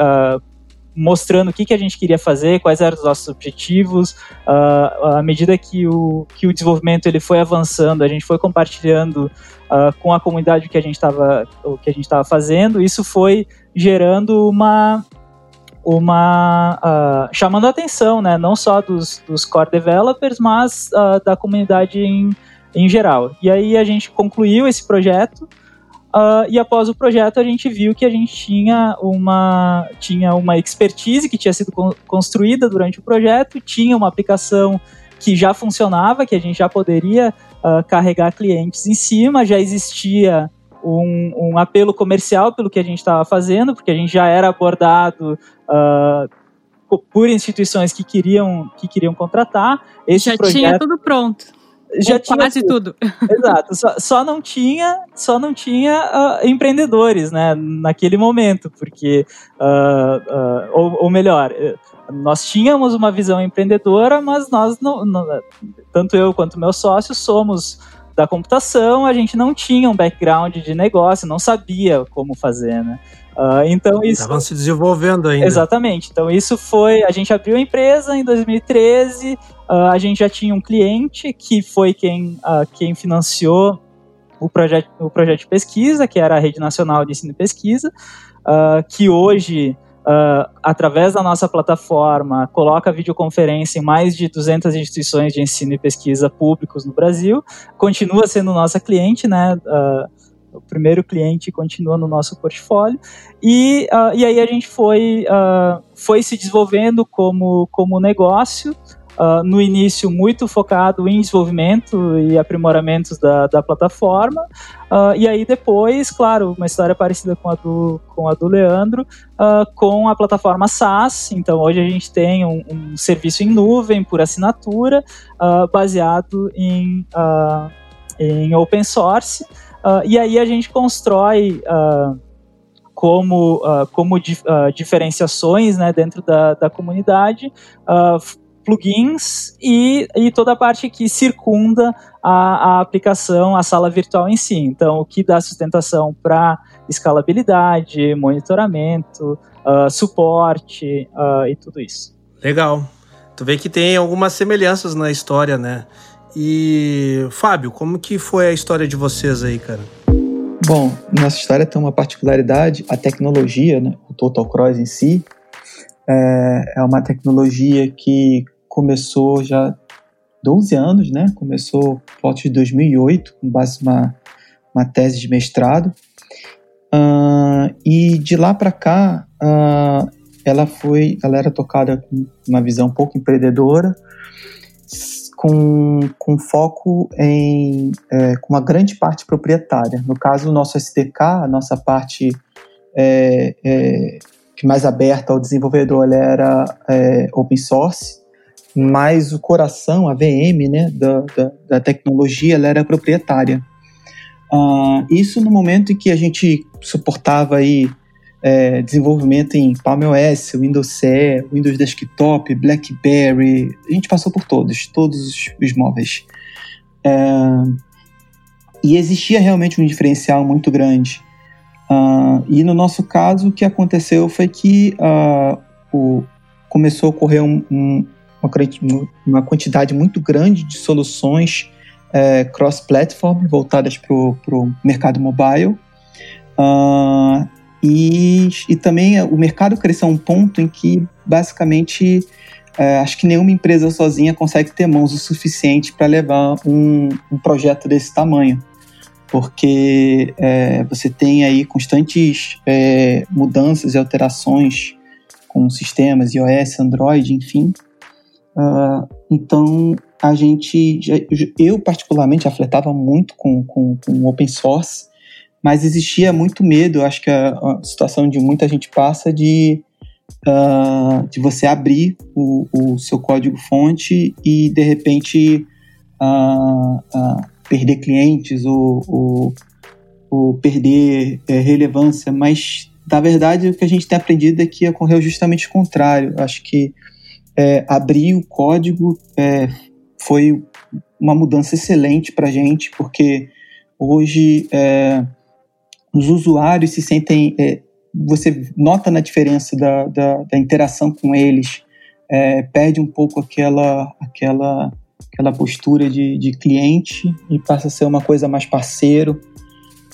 mostrando o que, que a gente queria fazer, quais eram os nossos objetivos. Uh, à medida que o, que o desenvolvimento ele foi avançando, a gente foi compartilhando uh, com a comunidade o que a gente estava o que a gente estava fazendo. Isso foi gerando uma uma uh, chamando a atenção, né, não só dos, dos core developers, mas da comunidade em, em geral. E aí a gente concluiu esse projeto. Uh, e após o projeto, a gente viu que a gente tinha uma, tinha uma expertise que tinha sido con construída durante o projeto, tinha uma aplicação que já funcionava, que a gente já poderia uh, carregar clientes em cima, já existia um, um, apelo comercial pelo que a gente estava fazendo, porque a gente já era abordado uh, por instituições que queriam, que queriam contratar. Esse já projeto, tinha tudo pronto já tinha quase tudo. *laughs* Exato. Só, só, não tinha, só não tinha uh, empreendedores, né, naquele momento, porque uh, uh, ou, ou, melhor, nós tínhamos uma visão empreendedora, mas nós não, não, tanto eu quanto meu sócio somos da computação, a gente não tinha um background de negócio, não sabia como fazer, né? Uh, então isso estavam se desenvolvendo ainda. Exatamente. Então isso foi, a gente abriu a empresa em 2013, uh, a gente já tinha um cliente que foi quem, uh, quem financiou o projeto, o projeto de pesquisa, que era a Rede Nacional de Ensino e Pesquisa, que hoje Uh, através da nossa plataforma, coloca videoconferência em mais de 200 instituições de ensino e pesquisa públicos no Brasil. Continua sendo nossa cliente, né? Uh, o primeiro cliente continua no nosso portfólio. E, uh, e aí a gente foi, foi se desenvolvendo como, como negócio. Uh, no início muito focado em desenvolvimento e aprimoramentos da, da plataforma, uh, e aí depois, claro, uma história parecida com a do, com a do Leandro, uh, com a plataforma SaaS, então hoje a gente tem um, um serviço em nuvem por assinatura, baseado em, em open source, e aí a gente constrói como, uh, como uh, diferenciações né, dentro da, da comunidade, uh, plugins e, e toda a parte que circunda a, a aplicação, a sala virtual em si. Então, o que dá sustentação para escalabilidade, monitoramento, uh, suporte uh, e tudo isso. Legal. Tu vê que tem algumas semelhanças na história, né? E Fábio, como que foi a história de vocês aí, cara? Bom, nossa história tem uma particularidade, a tecnologia, né, o Total Cross em si, é, é uma tecnologia que começou já 12 anos, né? Começou por de 2008, com base numa uma tese de mestrado. Uh, e de lá para cá, uh, ela foi, ela era tocada com uma visão um pouco empreendedora, com, com foco em é, com uma grande parte proprietária. No caso, o nosso SDK, a nossa parte é, é, mais aberta ao desenvolvedor, ela era é, open source, mas o coração, a VM, né, da, da, da tecnologia, ela era proprietária. Uh, isso no momento em que a gente suportava aí é, desenvolvimento em PalmOS, Windows CE, Windows Desktop, BlackBerry, a gente passou por todos, todos os, os móveis. É, e existia realmente um diferencial muito grande. Uh, e no nosso caso, o que aconteceu foi que uh, o, começou a ocorrer um, um, uma, quantidade muito grande de soluções é, cross-platform voltadas para o mercado mobile. Uh, e, e também o mercado cresceu a um ponto em que, basicamente, é, acho que nenhuma empresa sozinha consegue ter mãos o suficiente para levar um, um, projeto desse tamanho. Porque é, você tem aí constantes é, mudanças e alterações com sistemas iOS, Android, enfim. Uh, então, a gente, eu particularmente, afletava muito com, com, com open source mas existia muito medo, acho que a, a situação de muita gente passa de, uh, de você abrir o, o, seu código-fonte e, de repente, uh, perder clientes ou, ou, ou perder é, relevância, mas, na verdade, o que a gente tem aprendido é que ocorreu justamente o contrário. Acho que é, abrir o código é, foi uma mudança excelente para a gente, porque hoje é, os usuários se sentem. É, você nota na diferença da, da, da interação com eles, é, perde um pouco aquela, aquela, aquela postura de, de cliente e passa a ser uma coisa mais parceiro,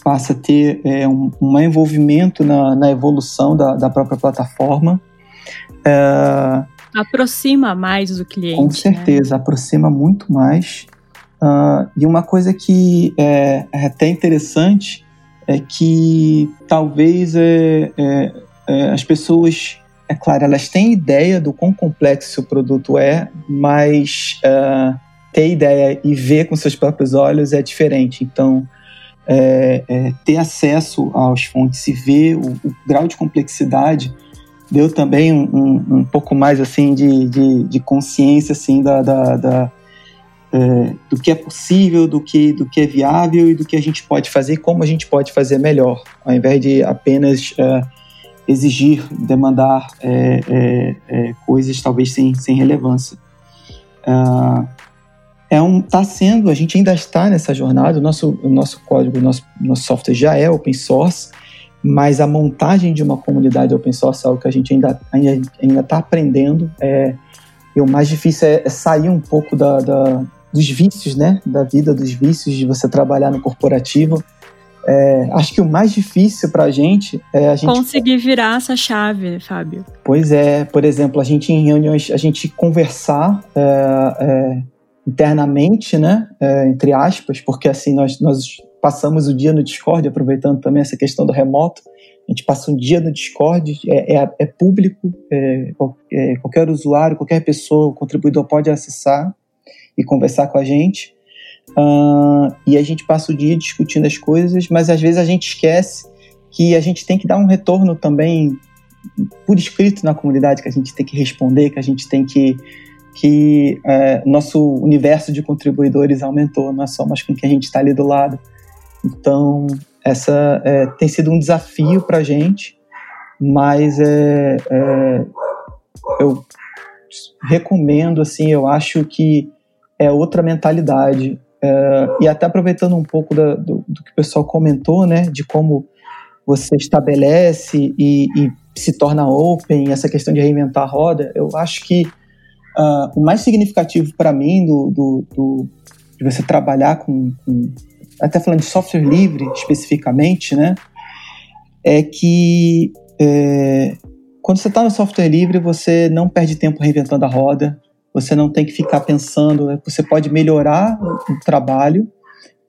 passa a ter é, um, um envolvimento na, na evolução da, da própria plataforma. É, aproxima mais do cliente. Com né? certeza, né? aproxima muito mais. Uh, e uma coisa que é, é até interessante é que talvez é, é, é, as pessoas, é claro, elas têm ideia do quão complexo o produto é, mas uh, ter ideia e ver com seus próprios olhos é diferente. Então, é, é, ter acesso aos fontes e ver o, o grau de complexidade deu também um, um, um pouco mais assim de, de, de consciência assim da, da, da é, do que é possível, do que, do que é viável e do que a gente pode fazer como a gente pode fazer melhor, ao invés de apenas é, exigir, demandar é, é, é coisas talvez sem, sem relevância. É, é um, tá sendo, a gente ainda está nessa jornada, o nosso, o nosso código, o nosso, nosso software já é open source, mas a montagem de uma comunidade open source é algo que a gente ainda ainda está aprendendo. É, e o mais difícil é, é sair um pouco da, da, dos vícios, né? Da vida, dos vícios de você trabalhar no corporativo. É, acho que o mais difícil para a gente é a gente conseguir virar essa chave, Fábio. Pois é, por exemplo, a gente em reuniões, a gente conversar é, é, internamente, né? É, entre aspas, porque assim nós, nós passamos o dia no Discord, aproveitando também essa questão do remoto. A gente passa um dia no Discord, é, é, é público, é, qualquer usuário, qualquer pessoa, contribuidor pode acessar e conversar com a gente. Uh, e a gente passa o dia discutindo as coisas, mas às vezes a gente esquece que a gente tem que dar um retorno também por escrito na comunidade, que a gente tem que responder, que a gente tem que. que é, nosso universo de contribuidores aumentou, não é só mais com quem a gente está ali do lado. Então, essa é, tem sido um desafio para a gente, mas é, é, eu recomendo, assim, eu acho que é outra mentalidade. É, e até aproveitando um pouco da, do, do, que o pessoal comentou, né, de como você estabelece e, e, se torna open, essa questão de reinventar a roda, eu acho que uh, o mais significativo para mim do, do, do, de você trabalhar com, com, até falando de software livre especificamente, né, é que é, quando você está no software livre, você não perde tempo reinventando a roda, você não tem que ficar pensando, né? você pode melhorar o, trabalho,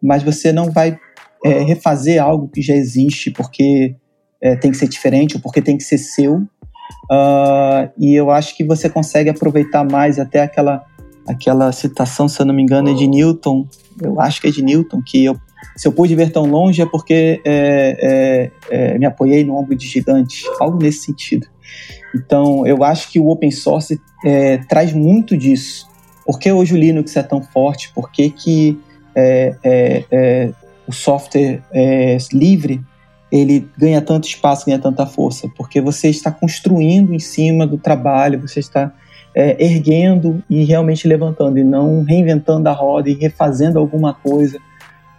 mas você não vai é, refazer algo que já existe porque é, tem que ser diferente ou porque tem que ser seu. Uh, e eu acho que você consegue aproveitar mais até aquela, aquela citação, se eu não me engano, é de Newton, eu acho que é de Newton, que eu, se eu pude ver tão longe é porque é, é, é me apoiei no ombro de gigante, algo nesse sentido. Então, eu acho que o open source é, traz muito disso. Por que hoje o Linux é tão forte? Por que, que é, é, o software é, livre ele ganha tanto espaço, ganha tanta força? Porque você está construindo em cima do trabalho, você está é, erguendo e realmente levantando, e não reinventando a roda e refazendo alguma coisa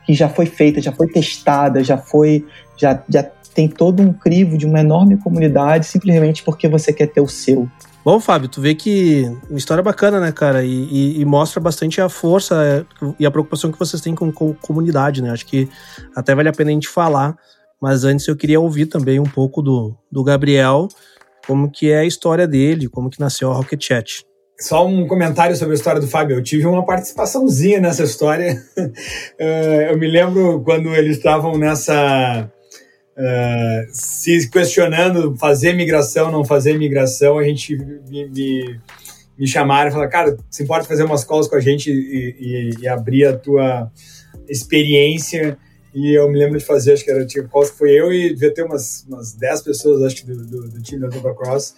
que já foi feita, já foi testada, já foi, já, já tem todo um crivo de uma enorme comunidade simplesmente porque você quer ter o seu. Bom, Fábio, tu vê que uma história bacana, né, cara? E, e, e mostra bastante a força é, e a preocupação que vocês têm com, com comunidade, né? Acho que até vale a pena a gente falar, mas antes eu queria ouvir também um pouco do, do Gabriel, como que é a história dele, como que nasceu a Rocket Chat. Só um comentário sobre a história do Fábio. Eu tive uma participaçãozinha nessa história. *laughs* Eh, eu me lembro quando eles estavam nessa uh, se questionando fazer migração, não fazer migração, a gente me, me, me chamaram e falaram, cara, você pode fazer umas calls com a gente e, e, e, abrir a tua experiência. E eu me lembro de fazer, acho que era tipo calls que foi eu e devia ter umas, umas 10 pessoas, acho que do, do, do time da Dupla Cross.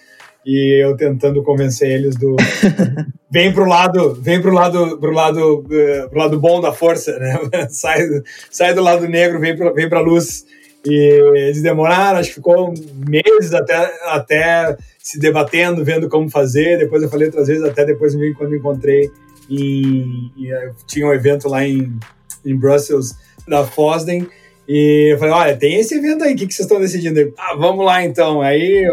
E eu tentando convencer eles do *laughs* vem pro lado vem pro lado pro lado eh, pro lado bom da força né? *laughs* Sai sai do lado negro vem para vem para luz. E eles demoraram, acho que ficou meses até, até se debatendo, vendo como fazer. Depois eu falei outras vezes, até depois quando encontrei em, tinha um evento lá em, em Brussels da Fosden. E eu falei, olha, tem esse evento aí, o que, que vocês estão decidindo? Ah, vamos lá então. Aí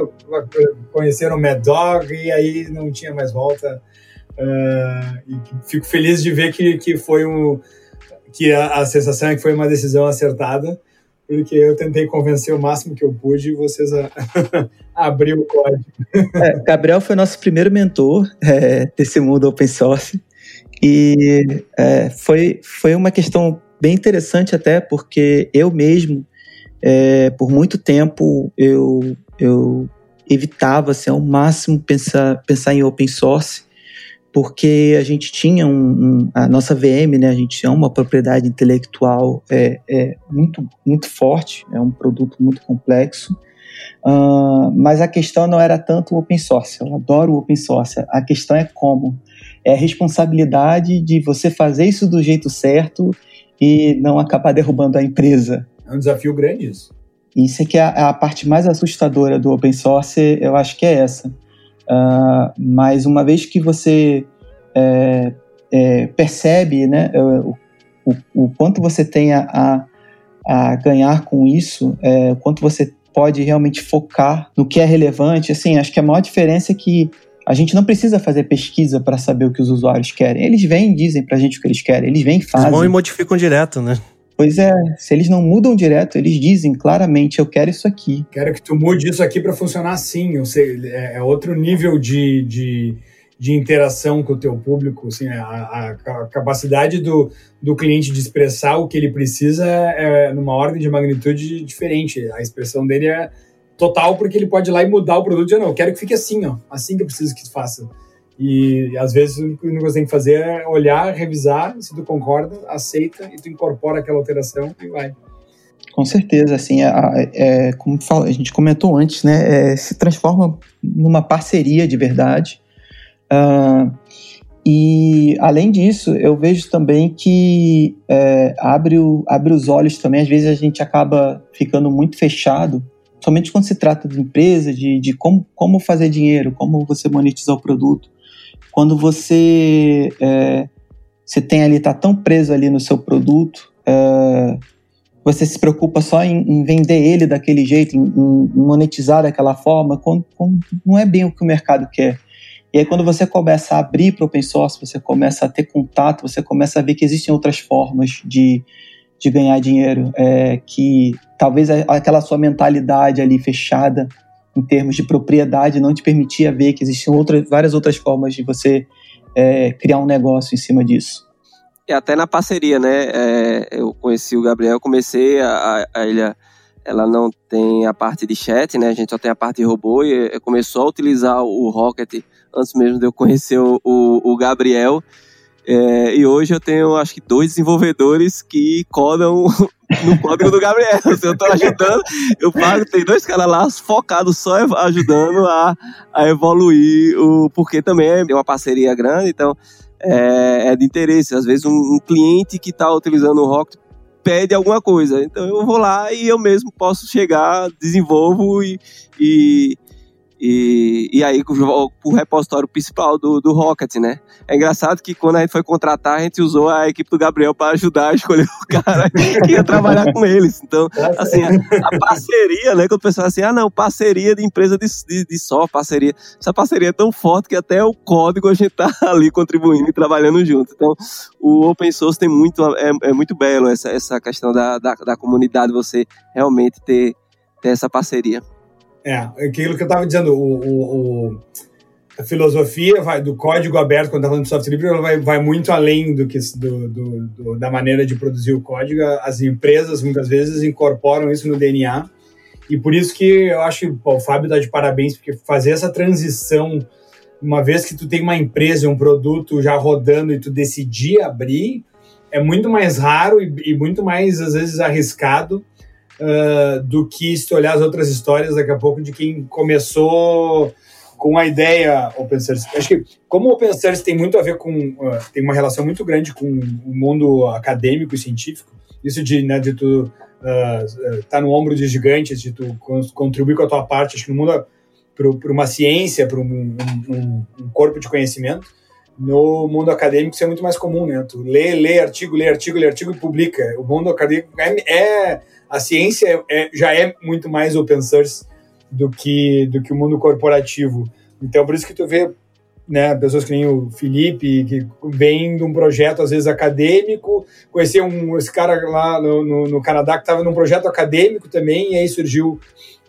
conheceram o Mad Dog e aí não tinha mais volta. Uh, fico feliz de ver que, que foi um que a, a sensação é que foi uma decisão acertada porque eu tentei convencer o máximo que eu pude e vocês a... *laughs* abriu o código. É, Gabriel foi nosso primeiro mentor é, desse mundo open source e é, foi, foi uma questão bem interessante até porque eu mesmo, é, por muito tempo, eu, eu evitava assim, ao máximo pensar, pensar em open source porque a gente tinha um, um, a nossa VM, né? A gente tinha uma propriedade intelectual é, é muito muito forte, é um produto muito complexo. Uh, mas a questão não era tanto o open source. Eu adoro o open source. A questão é como é a responsabilidade de você fazer isso do jeito certo e não acabar derrubando a empresa. É um desafio grande isso. Isso é que é a, a parte mais assustadora do open source, eu acho que é essa Uh, mas uma vez que você é, é, percebe né, o, o, o, quanto você tem a, a ganhar com isso, é, o quanto você pode realmente focar no que é relevante, assim, acho que a maior diferença é que a gente não precisa fazer pesquisa para saber o que os usuários querem. Eles vêm e dizem para a gente o que eles querem. Eles vêm e fazem. Eles vão e modificam direto, né? Pois é, se eles não mudam direto, eles dizem claramente: eu quero isso aqui. Quero que tu mude isso aqui para funcionar assim. Ou seja, é, é outro nível de, de, de, interação com o teu público. Assim, a, a, a, capacidade do, do cliente de expressar o que ele precisa é numa ordem de magnitude diferente. A expressão dele é total porque ele pode ir lá e mudar o produto. Eu não, eu quero que fique assim, ó, assim que eu preciso que faça. E às vezes o que você tem que fazer é olhar, revisar, se tu concorda, aceita e tu incorpora aquela alteração e vai. Com certeza, assim, é, é como a gente comentou antes, né, é, se transforma numa parceria de verdade. Uh, e além disso, eu vejo também que é, abre, o, abre os olhos também. Às vezes a gente acaba ficando muito fechado, somente quando se trata de empresa, de, de como, como fazer dinheiro, como você monetizar o produto. quando você, é, você tem ali, tá tão preso ali no seu produto, é, você se preocupa só em, em, vender ele daquele jeito, em, em monetizar daquela forma, quando, quando não é bem o que o mercado quer. E aí, quando você começa a abrir para open source, você começa a ter contato, você começa a ver que existem outras formas de, de ganhar dinheiro, é, que talvez aquela sua mentalidade ali fechada em termos de propriedade não te permitia ver que existiam outras, várias outras formas de você é, criar um negócio em cima disso. E até na parceria, né? É, eu conheci o Gabriel, comecei a, a ilha, ela não tem a parte de chat, né? A gente só tem a parte de robô e começou a utilizar o Rocket antes mesmo de eu conhecer o, o, o Gabriel. É, e hoje eu tenho, acho que, dois desenvolvedores que codam *laughs* no código do Gabriel. Se *laughs* eu estou ajudando, eu pago, tem dois caras lá focados só ajudando a, a evoluir, o, porque também é uma parceria grande, então é, é de interesse. Às vezes um, um cliente que está utilizando o Rocket pede alguma coisa, então eu vou lá e eu mesmo posso chegar, desenvolvo e, e e, e aí o repositório principal do, do Rocket, né? É engraçado que quando a gente foi contratar, a gente usou a equipe do Gabriel para ajudar a escolher o cara *laughs* que ia trabalhar com eles. Então, assim, a, a, parceria, né? Quando o pessoal assim, ah, não, parceria de empresa de, de, de software, parceria. Essa parceria é tão forte que até o código a gente tá *laughs* ali contribuindo e trabalhando junto. Então, o open source tem muito, é, é muito belo essa, essa questão da, da, da comunidade, você realmente ter, ter essa parceria. É, aquilo que eu estava dizendo, o, o, o, a filosofia vai, do código aberto, quando está falando de software livre, ela vai, vai muito além do que do, do, do, da maneira de produzir o código. As empresas, muitas vezes, incorporam isso no DNA. E por isso que eu acho que o Fábio está de parabéns, porque fazer essa transição, uma vez que tu tem uma empresa, um produto já rodando e tu decidir abrir, é muito mais raro e, e muito mais, às vezes, arriscado uh, do que se olhar as outras histórias daqui a pouco de quem começou com a ideia open source. Acho que como o open source tem muito a ver com uh, tem uma relação muito grande com o mundo acadêmico e científico, isso de né, de tu uh, tá no ombro de gigantes, de tu contribuir com a tua parte, acho que no mundo para uma ciência, para um, um, um, corpo de conhecimento, no mundo acadêmico isso é muito mais comum, né? Tu lê, lê artigo, lê artigo, lê artigo e publica. O mundo acadêmico é, é a ciência é, já é muito mais open source do que, do que o mundo corporativo. Então, por isso que tu vê né, pessoas que nem o Felipe, que vem de um projeto, às vezes, acadêmico, conhecer um, esse cara lá no, no, no Canadá que estava num projeto acadêmico também, e aí surgiu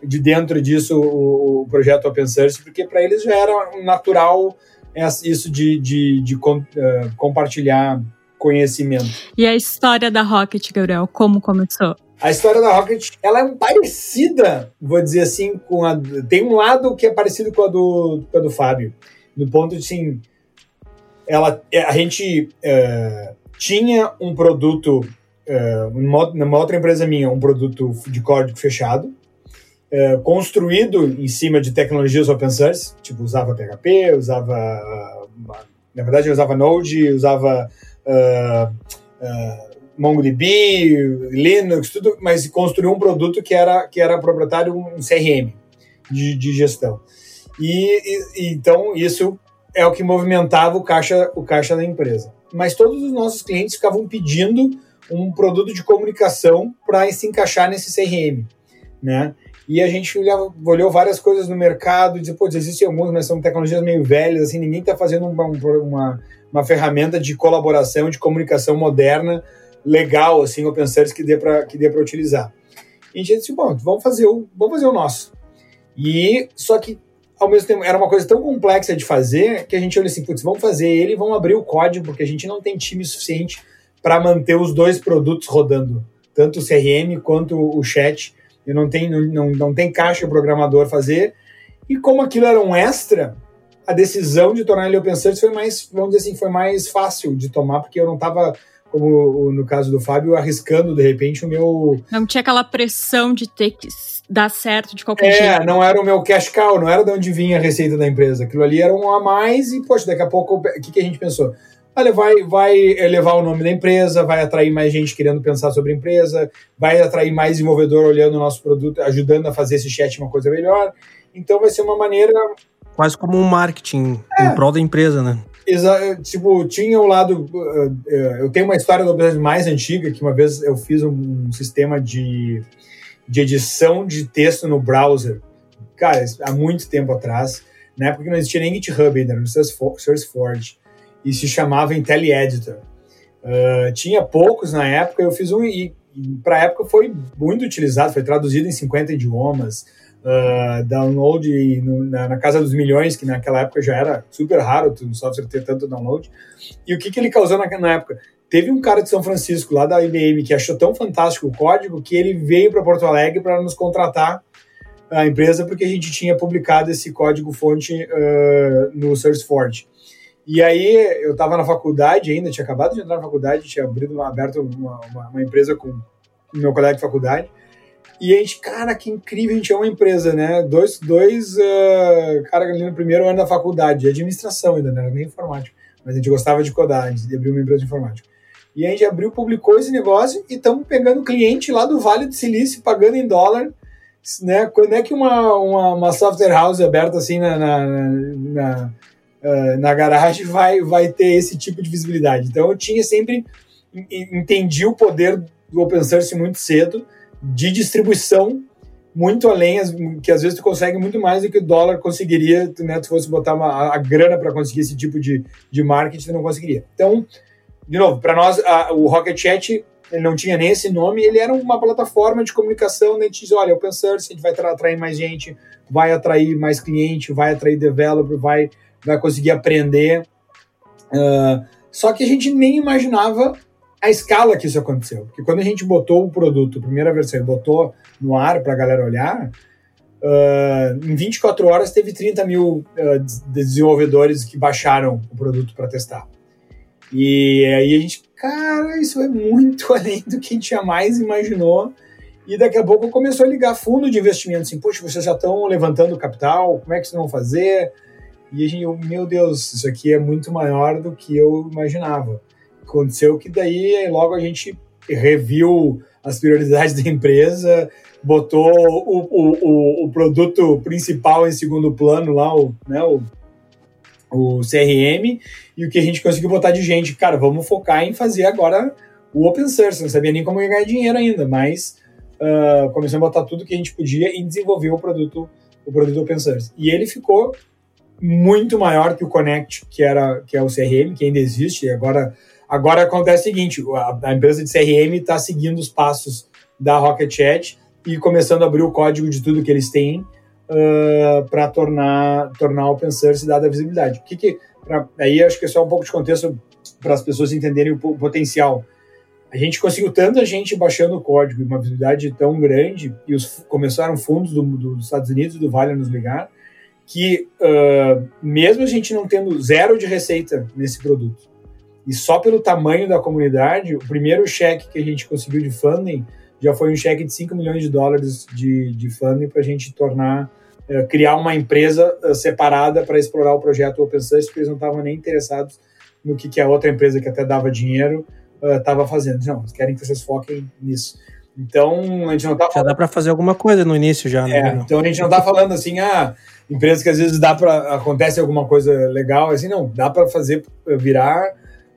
de dentro disso o, o projeto Open Source, porque para eles já era natural isso de, de, de uh, compartilhar conhecimento. E a história da Rocket, Gabriel, como começou? A história da Rocket, ela é parecida, vou dizer assim, com a. Tem um lado que é parecido com a do, com a do Fábio. No ponto de, assim, ela, é, a gente uh, tinha um produto, uh, numa, outra empresa minha, um produto de código fechado, uh, construído em cima de tecnologias open source, tipo, usava PHP, usava. na verdade, usava Node, usava. Uh, MongoDB, Linux, tudo, mas construiu um produto que era, que era proprietário, um CRM de, de gestão. E, e, então isso é o que movimentava o caixa, o caixa da empresa. Mas todos os nossos clientes ficavam pedindo um produto de comunicação para se encaixar nesse CRM, né? E a gente olhava, olhou várias coisas no mercado e disse, pô, existem alguns, mas são tecnologias meio velhas, assim, ninguém está fazendo uma, uma, uma ferramenta de colaboração, de comunicação moderna legal, assim, open source que dê para que dê para utilizar. E a gente disse, bom, vamos fazer o, vamos fazer o nosso. E só que ao mesmo tempo era uma coisa tão complexa de fazer que a gente olhou assim, putz, vamos fazer ele, vamos abrir o código porque a gente não tem time suficiente para manter os dois produtos rodando, tanto o CRM quanto o chat. E não tem não, não tem caixa o programador fazer. E como aquilo era um extra, a decisão de tornar ele open source foi mais, vamos dizer assim, foi mais fácil de tomar porque eu não estava como no caso do Fábio, arriscando de repente o meu. Não tinha aquela pressão de ter que dar certo de qualquer é, jeito. É, não era o meu cash cow, não era de onde vinha a receita da empresa. Aquilo ali era um a mais e, poxa, daqui a pouco, o que, que a gente pensou? Olha, vai, vai elevar o nome da empresa, vai atrair mais gente querendo pensar sobre a empresa, vai atrair mais desenvolvedor olhando o nosso produto, ajudando a fazer esse chat uma coisa melhor. Então vai ser uma maneira Quase como um marketing É. em prol da empresa, né? Exa tipo, tinha o lado. uh, uh, Eu tenho uma história do OpenSearch mais antiga, que uma vez eu fiz um, sistema de, de edição de texto no browser. Cara, há muito tempo atrás. Na época que não existia nem GitHub ainda, no SourceForge. E se chamava IntelliEditor. Uh, tinha poucos na época, eu fiz um e, e para a época foi muito utilizado, foi traduzido em 50 idiomas, uh, download no- na, na casa dos milhões, que naquela época já era super raro o software ter tanto download. E o que, que ele causou na, na época? Teve um cara de São Francisco, lá da IBM, que achou tão fantástico o código que ele veio para Porto Alegre para nos contratar a empresa porque a gente tinha publicado esse código-fonte uh, no SourceForge. E aí eu estava na faculdade ainda, tinha acabado de entrar na faculdade, tinha abrido aberto uma, uma, uma empresa com meu colega de faculdade. E a gente, cara, que incrível, a gente é uma empresa, né? Dois, dois uh, caras ali no primeiro ano da faculdade, de administração ainda, não era nem informática. Mas a gente gostava de codar, a gente abriu uma empresa de informática. E a gente abriu, publicou esse negócio e estamos pegando cliente lá do Vale do Silício, pagando em dólar. Né? Quando é que uma, uma, uma software house aberta assim na, na, na, na garagem vai, vai ter esse tipo de visibilidade? Então eu tinha sempre entendi o poder do open source muito cedo, de distribuição muito além, que às vezes tu consegue muito mais do que o dólar conseguiria, né? Tu fosse botar uma, a grana para conseguir esse tipo de, de marketing, tu não conseguiria. Então, de novo, para nós, a, o Rocket Chat ele não tinha nem esse nome, ele era uma plataforma de comunicação, né? a gente diz, olha, open source, a gente vai atrair mais gente, vai atrair mais cliente, vai atrair developer, vai, vai conseguir aprender. Uh, só que a gente nem imaginava a escala que isso aconteceu. Porque quando a gente botou o produto, a primeira versão, botou no ar para a galera olhar, uh, em 24 horas teve 30 mil uh, desenvolvedores que baixaram o produto para testar. E aí a gente, cara, isso é muito *laughs* além do que a gente jamais imaginou. E daqui a pouco começou a ligar fundo de investimento, assim, poxa, vocês já estão levantando capital, como é que vocês vão fazer? E a gente, meu Deus, isso aqui é muito maior do que eu imaginava. Aconteceu que daí logo a gente reviu as prioridades *laughs* da empresa, botou o, o, o, o produto principal em segundo plano lá, o, né, o, o CRM, e o que a gente conseguiu botar de gente, cara, vamos focar em fazer agora o open source. Não sabia nem como ganhar dinheiro ainda, mas uh, começamos a botar tudo que a gente podia e desenvolver o produto, o produto open source. E ele ficou muito maior que o Connect, que era que é o CRM, que ainda existe. E agora, agora acontece o seguinte: a, empresa de CRM está seguindo os passos da Rocket Chat e começando a abrir o código de tudo que eles têm uh, para tornar tornar open source dada a visibilidade. O que, que pra, aí acho que é só um pouco de contexto para as pessoas entenderem o, o potencial. A gente conseguiu tanta gente baixando o código e uma visibilidade tão grande, e os, começaram fundos do, do, dos Estados Unidos e do Vale a nos ligar, que uh, mesmo a gente não tendo zero de receita nesse produto, e só pelo tamanho da comunidade, o primeiro cheque que a gente conseguiu de funding já foi um cheque de 5 milhões de dólares de, de funding para a gente tornar, uh, criar uma empresa uh, separada para explorar o projeto Open Source, porque eles não estavam nem interessados no que, que a outra empresa que até dava dinheiro estava fazendo. Não, eles querem que vocês foquem nisso. Então, a gente não tá Já dá para fazer alguma coisa no início já, né? É, então a gente não tá falando assim, ah, empresas que às vezes dá para acontece alguma coisa legal, assim, não, dá para fazer virar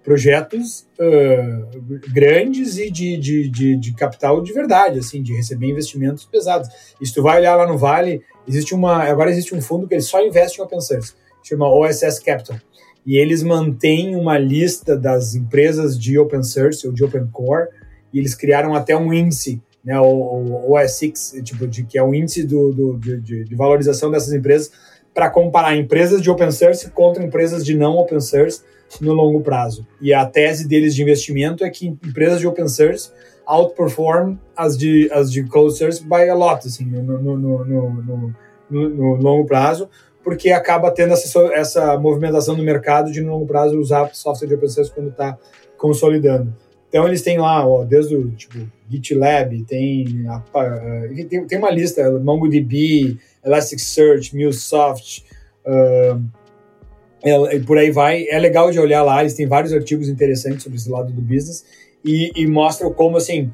projetos uh, grandes e de, de, de, de, capital de verdade, assim, de receber investimentos pesados. E se tu vai olhar lá no Vale, existe uma, agora existe um fundo que ele só investe em open source, chama OSS Capital. E eles mantêm uma lista das empresas de open source ou de open core, e eles criaram até um índice, né, o, o OS6, tipo, de, que é o índice do, do de, de, valorização dessas empresas, para comparar empresas de open source contra empresas de não open source no longo prazo. E a tese deles de investimento é que empresas de open source outperform as de, as de closed source by a lot, assim, no, no, no, no, longo prazo, porque acaba tendo essa, essa movimentação no mercado de no longo prazo usar software de open source quando está consolidando. Então eles têm lá, ó, desde o tipo GitLab, tem, a, tem, tem uma lista, MongoDB, Elasticsearch, MuleSoft, uh, e por aí vai. É legal de olhar lá, eles têm vários artigos interessantes sobre esse lado do business e, e mostram como assim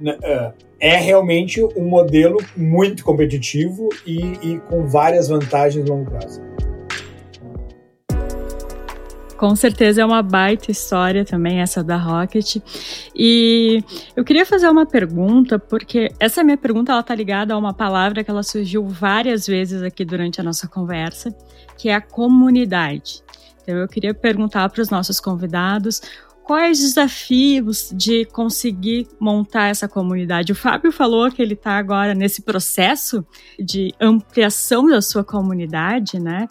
uh, é realmente um modelo muito competitivo e, e com várias vantagens no longo prazo. Com certeza é uma baita história também essa da Rocket. E eu queria fazer uma pergunta, porque essa minha pergunta ela tá ligada a uma palavra que ela surgiu várias vezes aqui durante a nossa conversa, que é a comunidade. Então eu queria perguntar para os nossos convidados quais os desafios de conseguir montar essa comunidade? O Fábio falou que ele está agora nesse processo de ampliação da sua comunidade, né?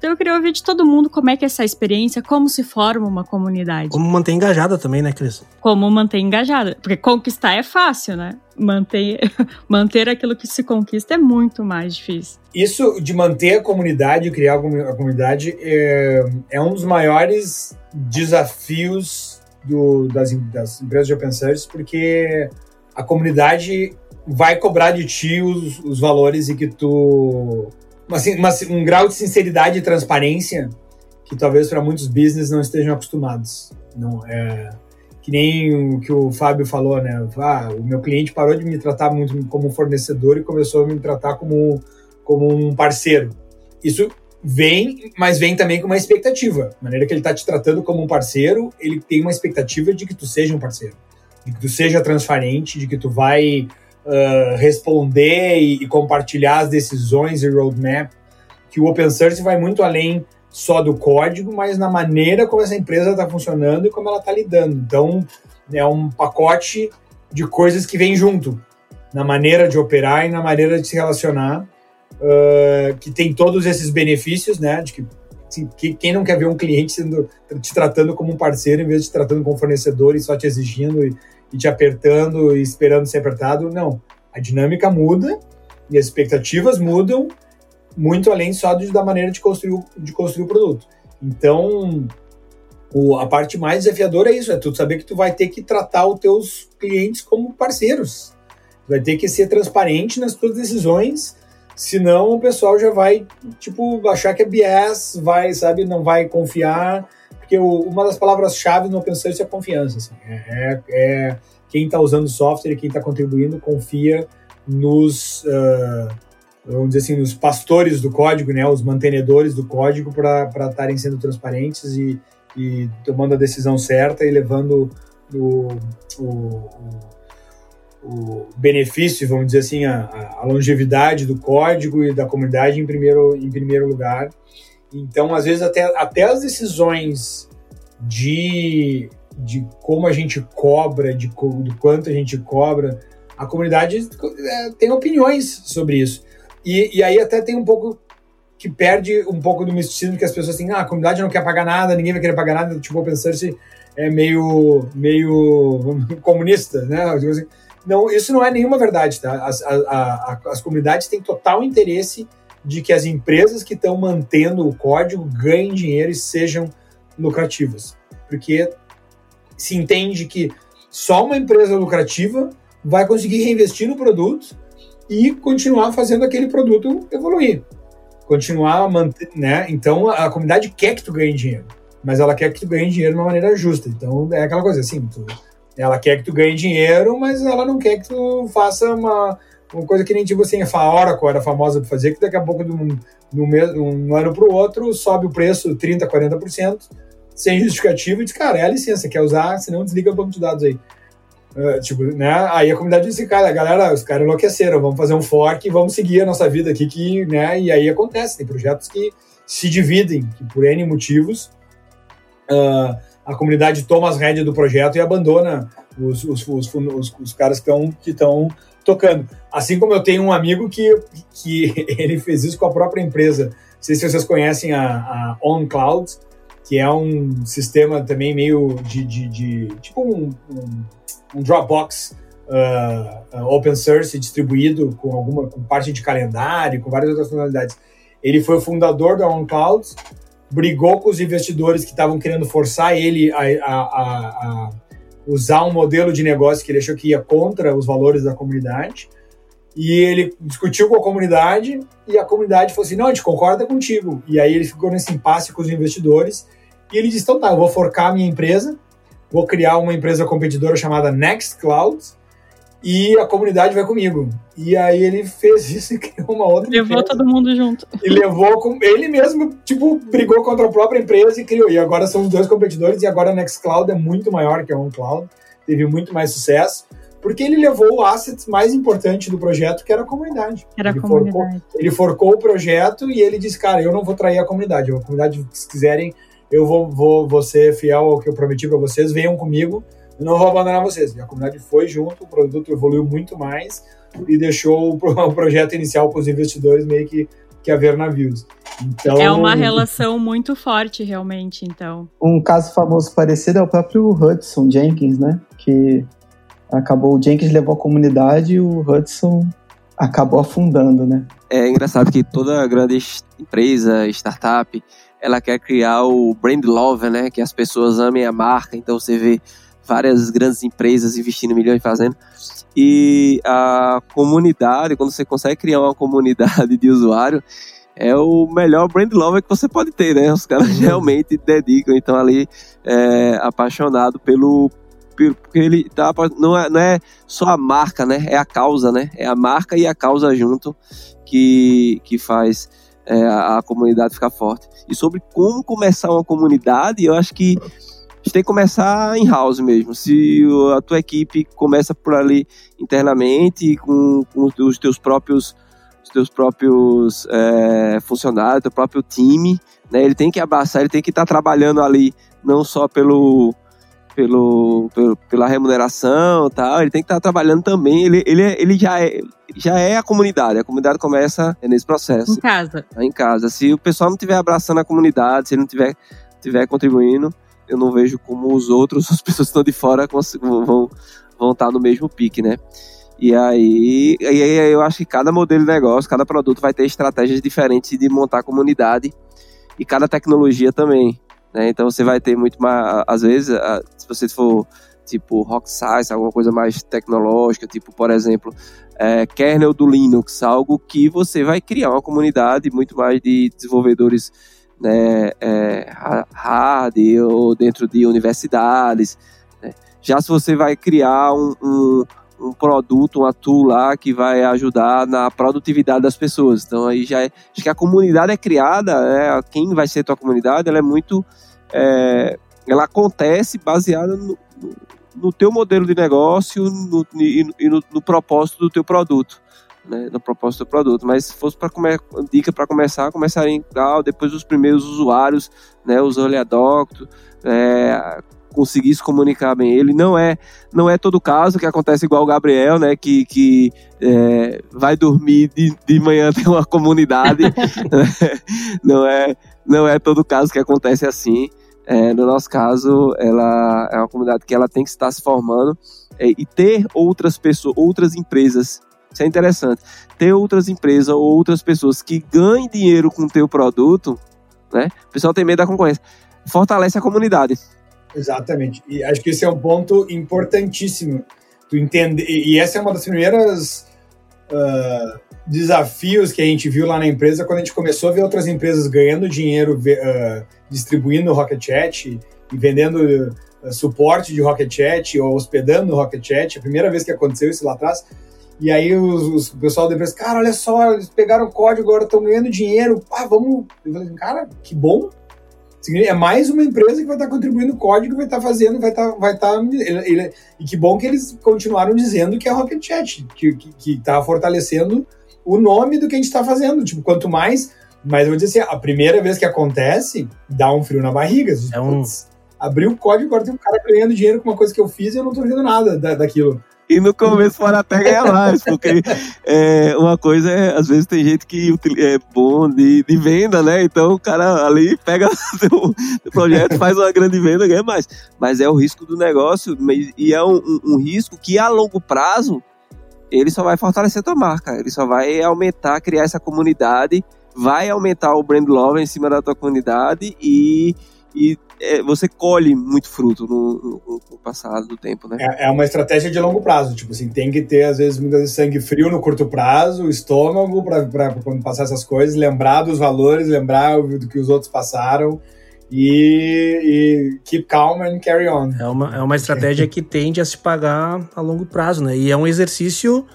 Então eu queria ouvir de todo mundo como é que é essa experiência, como se forma uma comunidade. Como manter engajada também, né, Cris? Como manter engajada. Porque conquistar é fácil, né? Manter, *laughs* manter aquilo que se conquista é muito mais difícil. Isso de manter a comunidade, criar a comunidade, é, é um dos maiores desafios do, das, das empresas de open source, porque a comunidade vai cobrar de ti os, os valores e que tu uma, um grau de sinceridade e transparência que talvez para muitos business não estejam acostumados. Não é que nem o que o Fábio falou, né? Ah, o meu cliente parou de me tratar muito como fornecedor e começou a me tratar como, como um parceiro. Isso vem, mas vem também com uma expectativa. A maneira que ele está te tratando como um parceiro, ele tem uma expectativa de que tu seja um parceiro, de que tu seja transparente, de que tu vai uh, responder e, e, compartilhar as decisões e roadmap, que o open source vai muito além só do código, mas na maneira como essa empresa está funcionando e como ela está lidando. Então, é um pacote de coisas que vem junto, na maneira de operar e na maneira de se relacionar, uh, que tem todos esses benefícios, né? De que, assim, que, quem não quer ver um cliente sendo, te tratando como um parceiro em vez de te tratando como fornecedor e só te exigindo e, e te apertando e esperando ser apertado. Não. A dinâmica muda e as expectativas mudam muito além só de, da maneira de construir, de construir o produto. Então, o, a parte mais desafiadora é isso, é tu saber que tu vai ter que tratar os teus clientes como parceiros. Tu vai ter que ser transparente nas tuas decisões, senão o pessoal já vai, tipo, achar que é BS, vai, sabe, não vai confiar porque o, uma das palavras-chave no open source é confiança. Assim. É, é, é, quem está usando o software quem está contribuindo confia nos, uh, vamos dizer assim, nos pastores do código, né, os mantenedores do código para estarem sendo transparentes e, e, tomando a decisão certa e levando o, o, o benefício, vamos dizer assim, a, a, longevidade do código e da comunidade em primeiro, em primeiro lugar. Então, às vezes, até, até as decisões de, de como a gente cobra, de, do quanto a gente cobra, a comunidade é, tem opiniões sobre isso. E, e aí até tem um pouco que perde um pouco do misticismo que as pessoas têm, ah, a comunidade não quer pagar nada, ninguém vai querer pagar nada, tipo, pensando se é meio, meio *laughs* comunista, né? Assim. Não, isso não é nenhuma verdade, tá? As, a, a, as comunidades têm total interesse de que as empresas que estão mantendo o código ganhem dinheiro e sejam lucrativas. Porque se entende que só uma empresa lucrativa vai conseguir reinvestir no produto e continuar fazendo aquele produto evoluir. Continuar a manter, né? Então a comunidade quer que tu ganhe dinheiro, mas ela quer que tu ganhe dinheiro de uma maneira justa. Então é aquela coisa assim, tu, ela quer que tu ganhe dinheiro, mas ela não quer que tu faça uma uma coisa que nem tipo assim, a Oracle era famosa por fazer, que daqui a pouco, de um, de um ano para o outro, sobe o preço 30%, 40%, sem justificativa, e diz, cara, é a licença, quer usar, senão desliga o banco de dados aí. Uh, tipo, né? Aí a comunidade disse, cara, galera, os caras enlouqueceram, vamos fazer um fork e vamos seguir a nossa vida aqui, que, né? E aí acontece, tem projetos que se dividem, que por N motivos, uh, a comunidade toma as rédeas do projeto e abandona os, os, os, os, os caras que estão que tocando. Assim como eu tenho um amigo que, que *laughs* ele fez isso com a própria empresa. Não sei se vocês conhecem a, a OnCloud, que é um sistema também meio de, de, de tipo um, um, um Dropbox uh, open source distribuído com alguma com parte de calendário, com várias outras funcionalidades. Ele foi o fundador da OnCloud, brigou com os investidores que estavam querendo forçar ele a, a, a usar um modelo de negócio que ele achou que ia contra os valores da comunidade. E ele discutiu com a comunidade e a comunidade falou assim: não, a gente concorda contigo. E aí ele ficou nesse impasse com os investidores e ele disse: então tá, eu vou forcar a minha empresa, vou criar uma empresa competidora chamada Nextcloud e a comunidade vai comigo. E aí ele fez isso e *laughs* criou uma outra Levou empresa. todo mundo junto. E levou com ele mesmo, tipo, brigou contra a própria empresa e criou. E agora são os dois competidores e agora a Nextcloud é muito maior que a OnCloud. Teve muito mais sucesso. Porque ele levou o asset mais importante do projeto, que era a comunidade. Era a ele comunidade. Forcou, ele forcou o projeto e ele disse, cara, eu não vou trair a comunidade. A comunidade, se quiserem, eu vou, vou, vou ser fiel ao que eu prometi para vocês, venham comigo, eu não vou abandonar vocês. A comunidade foi junto, o produto evoluiu muito mais e deixou o, pro- *laughs* o projeto inicial para os investidores meio que, que a ver navios. Então, É uma relação muito forte, realmente, então. Um caso famoso parecido é o próprio Hudson Jenkins, né? Que acabou, o Jenkins levou a comunidade e o Hudson acabou afundando, né? É engraçado que toda grande es- empresa, startup, ela quer criar o brand love, né? Que as pessoas amem a marca. Então você vê várias grandes empresas investindo milhões fazendo. E a comunidade, quando você consegue criar uma comunidade de usuário, é o melhor brand lover que você pode ter, né? Os caras realmente dedicam, então ali é apaixonado pelo porque ele tá não é, não é só a marca, né? É a causa, né? É a marca e a causa junto que, que faz é, a comunidade ficar forte. E sobre como começar uma comunidade, eu acho que a gente tem que começar em house mesmo. Se a tua equipe começa por ali internamente, com, com os teus próprios os teus próprios é, funcionários, teu próprio time, né? Ele tem que abraçar, ele tem que estar trabalhando ali não só pelo, pelo, pelo- pela remuneração tal, ele tem que estar trabalhando também, ele, ele, é- ele já, é, já é a comunidade, a comunidade começa nesse processo Em casa. tá em casa. Se o pessoal não estiver abraçando a comunidade, se ele não estiver tiver contribuindo, eu não vejo como os outros, *laughs* as pessoas que estão de fora, vão, vão estar no mesmo pique, né? E aí, e aí eu acho que cada modelo de negócio, cada produto vai ter estratégias diferentes de montar comunidade e cada tecnologia também. Né? Então você vai ter muito mais, às vezes, se você for tipo rock science, alguma coisa mais tecnológica, tipo, por exemplo, é, kernel do Linux, algo que você vai criar uma comunidade muito mais de desenvolvedores né, é, hard ou dentro de universidades. né. Já se você vai criar um, um, um produto, uma tool lá que vai ajudar na produtividade das pessoas. Então aí já é, acho que a comunidade é criada, né, quem vai ser tua comunidade, ela é muito, é, ela acontece baseada no, no- teu modelo de negócio e, no- e no, no propósito do teu produto. Né, no propósito do produto, mas se fosse para dica para começar, começaria em tal, depois os primeiros usuários, né, os early adopters, é, comunicar bem. Ele não é, não é todo caso que acontece igual o Gabriel, né, que, que é, vai dormir de, de manhã *laughs* tem uma comunidade. *laughs* não é, não é todo caso que acontece assim. É, no nosso caso, ela é uma comunidade que ela tem que estar se formando é, e ter outras pessoas, outras empresas. Isso é interessante. Ter outras empresas ou outras pessoas que ganhem dinheiro com o teu produto, né? O pessoal tem medo da concorrência. Fortalece a comunidade. Exatamente. E acho que esse é um ponto importantíssimo. Tu entender. E essa é uma das primeiras ah, desafios que a gente viu lá na empresa quando a gente começou a ver outras empresas ganhando dinheiro ah, distribuindo Rocket Chat e vendendo ah, suporte de Rocket Chat ou hospedando Rocket Chat. A primeira vez que aconteceu isso lá atrás. E aí os, os- o pessoal da empresa, cara, olha só, eles pegaram o código, agora estão ganhando dinheiro. Ah, vamos. Eu falei, cara, que bom. É mais uma empresa que vai estar contribuindo código, vai estar fazendo, vai estar. Vai estar ele- ele- e que bom que eles continuaram dizendo que é Rocket Chat, que está tá fortalecendo o nome do que a gente está fazendo. Tipo, quanto mais. Mas eu vou dizer assim, a primeira vez que acontece, dá um frio na barriga. É um- "Putz, Abriu o código, agora tem um cara ganhando dinheiro com uma coisa que eu fiz e eu não tô vendo nada da- daquilo. E no começo fora até ganhar mais, porque é, uma coisa é, às vezes tem gente que é bom de, de venda, né? Então o cara ali pega *laughs* o projeto, faz uma grande venda, ganha mais. Mas é o risco do negócio, e é um, um- um risco que a longo prazo ele só vai fortalecer a tua marca, ele só vai aumentar, criar essa comunidade, vai aumentar o brand love em cima da tua comunidade e, e é, você colhe muito fruto no, no- no passado do tempo, né? É, é uma estratégia de longo prazo. Tipo assim, tem que ter, às vezes, muitas vezes, sangue frio no curto prazo, estômago para quando passar essas coisas, lembrar dos valores, lembrar do que os outros passaram e, e keep calm and carry on. É uma, é uma estratégia que tende a se pagar a longo prazo, né? E é um exercício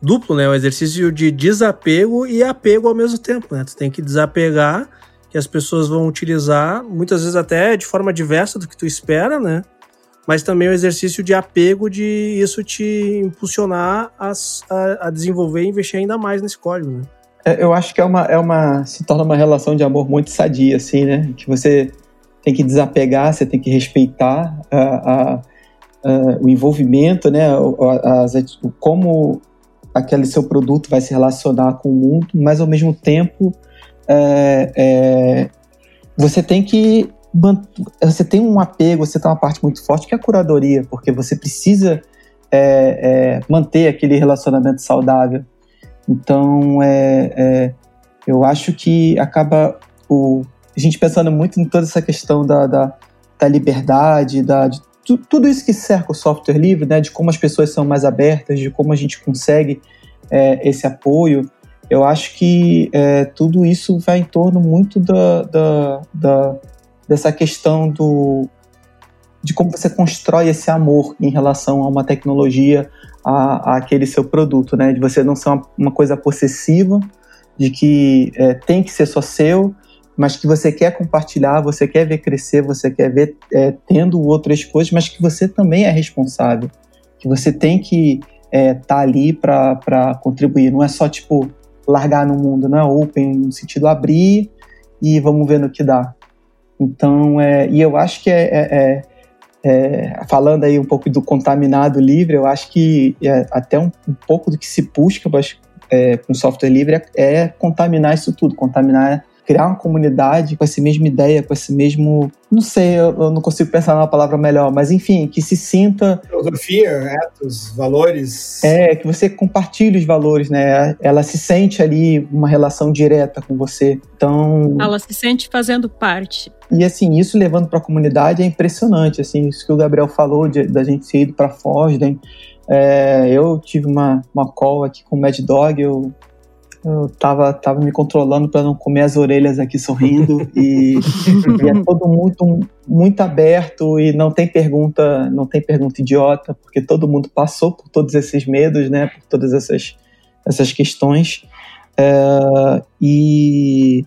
duplo, né? Um exercício de desapego e apego ao mesmo tempo, né? Tu tem que desapegar, que as pessoas vão utilizar, muitas vezes até de forma diversa do que tu espera, né? Mas também o exercício de apego de isso te impulsionar a, a, a desenvolver e investir ainda mais nesse código, né? É, eu acho que é uma, é uma. se torna uma relação de amor muito sadia, assim, né? Que você tem que desapegar, você tem que respeitar a, a, o envolvimento, né? As, como aquele seu produto vai se relacionar com o mundo, mas ao mesmo tempo é, é, você tem que você tem um apego, você tem uma parte muito forte que é a curadoria, porque você precisa é, é manter aquele relacionamento saudável. Então, é, é, eu acho que acaba o, a gente pensando muito em toda essa questão da, da, da liberdade, da, de tu, tudo isso que cerca o software livre, né, de como as pessoas são mais abertas, de como a gente consegue é, esse apoio. Eu acho que é, tudo isso vai em torno muito da, da, da, dessa questão do, de como você constrói esse amor em relação a uma tecnologia, a, a aquele seu produto, né? De você não ser uma, uma coisa possessiva, de que é, tem que ser só seu, mas que você quer compartilhar, você quer ver crescer, você quer ver é, tendo outras coisas, mas que você também é responsável, que você tem que estar é, tá ali para contribuir. Não é só tipo largar no mundo, não é open no sentido abrir e vamos ver no que dá. Então, é, e eu acho que é, é, é é, falando aí um pouco do contaminado livre, eu acho que é, até um, um, pouco do que se busca é, com software livre é, contaminar isso tudo, contaminar, criar uma comunidade com essa mesma ideia, com esse mesmo. Não sei, eu, eu não consigo pensar numa palavra melhor, mas enfim, que se sinta. Filosofia, etos, valores. É, que você compartilhe os valores, né? Ela se sente ali uma relação direta com você. Então. Ela se sente fazendo parte. E assim, isso levando para a comunidade é impressionante, assim, isso que o Gabriel falou de, da gente ter ido para Fosden. É, eu tive uma, uma call aqui com o Mad Dog, eu, eu tava, tava me controlando para não comer as orelhas aqui sorrindo *laughs* e, e, é todo muito muito aberto e não tem pergunta não tem pergunta idiota porque todo mundo passou por todos esses medos né por todas essas essas questões é, e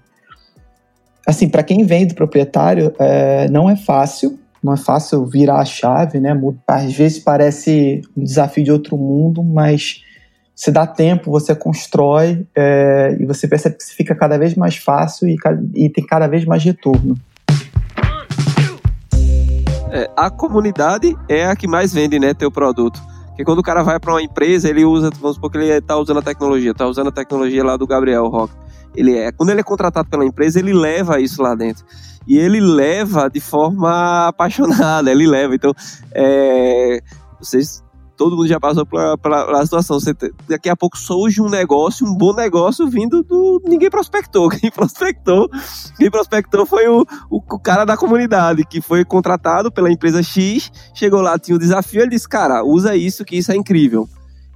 assim, para quem vem do proprietário, é, não é fácil, não é fácil virar a chave, né? Às vezes parece um desafio de outro mundo, mas se dá tempo, você constrói é, e você percebe que fica cada vez mais fácil e, e tem cada vez mais retorno. É, a comunidade é a que mais vende, né, teu produto. Porque quando o cara vai para uma empresa, ele usa, vamos supor que ele está usando a tecnologia, está usando a tecnologia lá do Gabriel Rock ele é. Quando ele é contratado pela empresa, ele leva isso lá dentro. E ele leva de forma apaixonada, *laughs* ele leva. Então, é, vocês todo mundo já passou pela, situação. Você, daqui a pouco surge um negócio, um bom negócio vindo do. Ninguém prospectou. *laughs* Quem prospectou, quem prospectou foi o, o, o, cara da comunidade, que foi contratado pela empresa X, chegou lá, tinha um desafio, ele disse, cara, usa isso, que isso é incrível.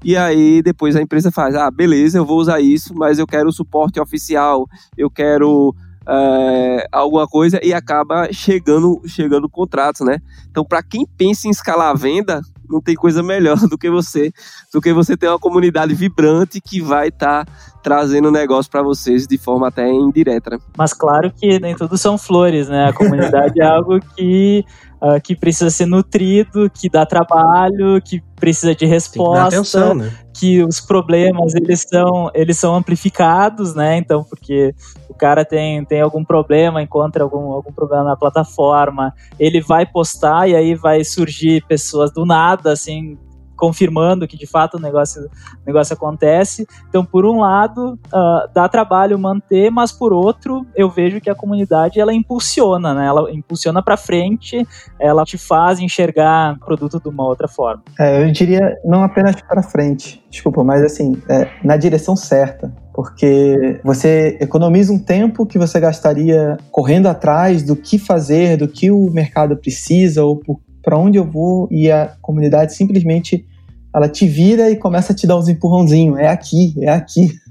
E aí depois a empresa faz, ah, beleza, eu vou usar isso, mas eu quero suporte oficial, eu quero é, alguma coisa e acaba chegando chegando contratos, né? Então, para quem pensa em escalar a venda, não tem coisa melhor *laughs* do que você, do que você ter uma comunidade vibrante que vai estar tá trazendo negócio para vocês de forma até indireta. Né? Mas claro que nem tudo são flores, né? A comunidade é algo que uh, que precisa ser nutrido, que dá trabalho, que precisa de resposta, atenção, né? que os problemas eles são, eles são amplificados, né? Então, porque cara tem, tem algum problema, encontra algum, algum problema na plataforma, ele vai postar e aí vai surgir pessoas do nada, assim, confirmando que de fato o negócio, o negócio acontece. Então, por um lado, uh, dá trabalho manter, mas por outro, eu vejo que a comunidade ela impulsiona, né? Ela impulsiona para frente, ela te faz enxergar o produto de uma outra forma. É, eu diria não apenas para frente, desculpa, mas assim, é, na direção certa porque você economiza um tempo que você gastaria correndo atrás do que fazer, do que o mercado precisa ou para onde eu vou e a comunidade simplesmente ela te vira e começa a te dar uns empurrãozinhos. É aqui, é aqui. *laughs*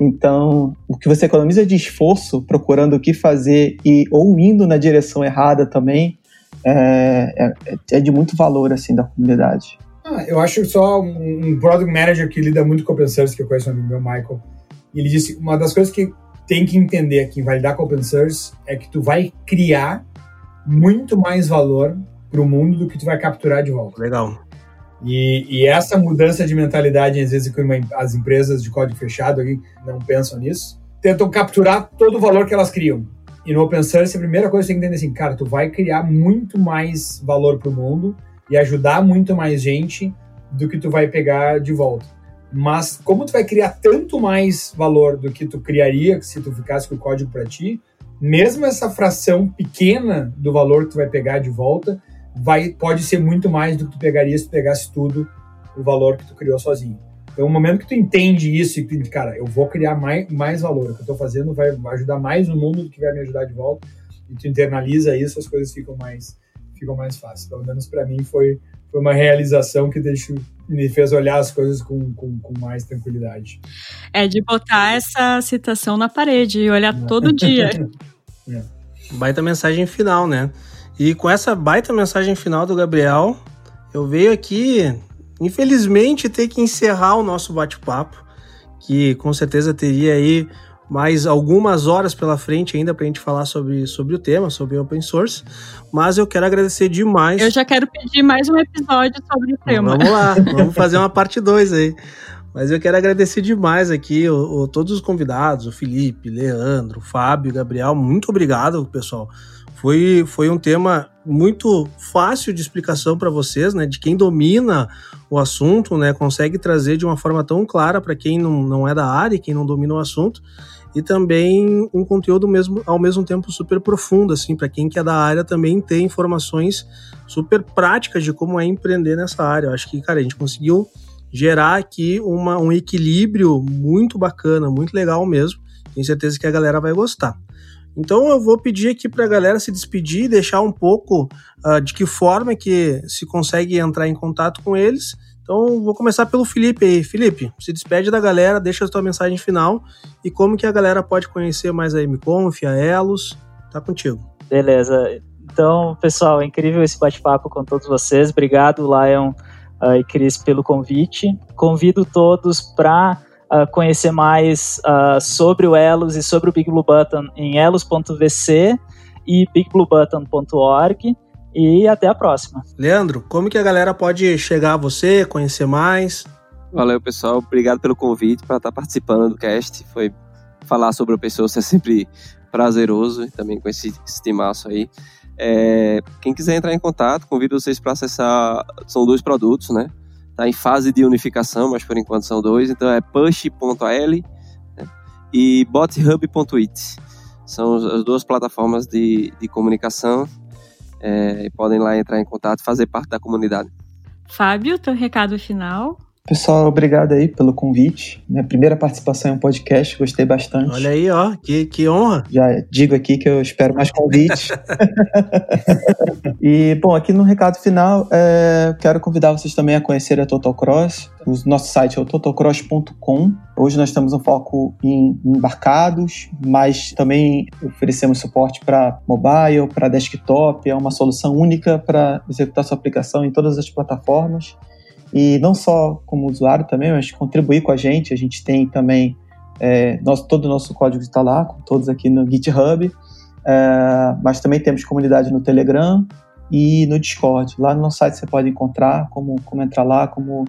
Então, o que você economiza de esforço procurando o que fazer e ou indo na direção errada também é, é, é de muito valor assim da comunidade. Ah, eu acho só um, um product manager que lida muito com source, que eu conheço o meu, Michael, ele disse uma das coisas que tem que entender aqui em validar com open source é que tu vai criar muito mais valor para o mundo do que tu vai capturar de volta. Legal. E, e, essa mudança de mentalidade, às vezes, que as empresas de código fechado aqui não pensam nisso, tentam capturar todo o valor que elas criam. E no open source, a primeira coisa que você tem que entender é assim, cara, tu vai criar muito mais valor para o mundo e ajudar muito mais gente do que tu vai pegar de volta. Mas como tu vai criar tanto mais valor do que tu criaria se tu ficasse com o código para ti, mesmo essa fração pequena do valor que tu vai pegar de volta, vai pode ser muito mais do que tu pegaria se tu pegasse tudo o valor que tu criou sozinho. Então, o momento que tu entende isso e tu, cara, eu vou criar mais, mais valor, o que eu estou fazendo vai ajudar mais o mundo do que vai me ajudar de volta, e tu internaliza isso, as coisas ficam mais ficam mais fáceis. Pelo menos para mim foi, foi uma realização que deixou, me fez olhar as coisas com, com, com, mais tranquilidade. É de botar essa citação na parede e olhar é. todo dia. *laughs* é. Baita mensagem final, né? E com essa baita mensagem final do Gabriel, eu veio aqui, infelizmente, ter que encerrar o nosso bate-papo, que com certeza teria aí mais algumas horas pela frente ainda para a gente falar sobre, sobre o tema, sobre open source. Mas eu quero agradecer demais. Eu já quero pedir mais um episódio sobre o tema. Vamos lá, *laughs* vamos fazer uma parte 2 aí. Mas eu quero agradecer demais aqui o, o, todos os convidados, o Felipe, Leandro, Fábio, Gabriel. Muito obrigado, pessoal. Foi, foi um tema muito fácil de explicação para vocês, né? De quem domina o assunto, né? Consegue trazer de uma forma tão clara para quem não, não é da área, quem não domina o assunto e também um conteúdo mesmo ao mesmo tempo super profundo assim para quem que é da área também ter informações super práticas de como é empreender nessa área. Eu acho que cara a gente conseguiu gerar aqui uma, um equilíbrio muito bacana, muito legal mesmo. Tenho certeza que a galera vai gostar. Então eu vou pedir aqui para a galera se despedir deixar um pouco uh, de que forma que se consegue entrar em contato com eles então, vou começar pelo Felipe aí. Felipe, se despede da galera, deixa a tua mensagem final e como que a galera pode conhecer mais a MConf, a Elos. Tá contigo. Beleza. Então, pessoal, é incrível esse bate-papo com todos vocês. Obrigado, Lion uh, e Cris, pelo convite. Convido todos para uh, conhecer mais uh, sobre o Elos e sobre o Big Blue Button em elos.vc e bigbluebutton.org e até a próxima. Leandro, como que a galera pode chegar a você, conhecer mais? Valeu, pessoal. Obrigado pelo convite para estar participando do cast. Foi falar sobre o pessoa é sempre prazeroso, também com esse, esse timaço aí. É, quem quiser entrar em contato, convido vocês para acessar. São dois produtos, né? Tá em fase de unificação, mas por enquanto são dois. Então é push.al né? e bothub.it. São as duas plataformas de, de comunicação é, podem lá entrar em contato e fazer parte da comunidade. Fábio, teu recado final. Pessoal, obrigado aí pelo convite. Minha primeira participação em um podcast, gostei bastante. Olha aí, ó, que, que honra. Já digo aqui que eu espero mais convites. *laughs* *laughs* e, bom, aqui no recado final, é, quero convidar vocês também a conhecer a Total Cross. O nosso site é o totalcross.com. Hoje nós temos um foco em embarcados, mas também oferecemos suporte para mobile, para desktop. É uma solução única para executar sua aplicação em todas as plataformas. E não só como usuário também, mas contribuir com a gente. A gente tem também é, nosso, todo o nosso código está lá, com todos aqui no GitHub. É, mas também temos comunidade no Telegram e no Discord. Lá no nosso site você pode encontrar como, como entrar lá, como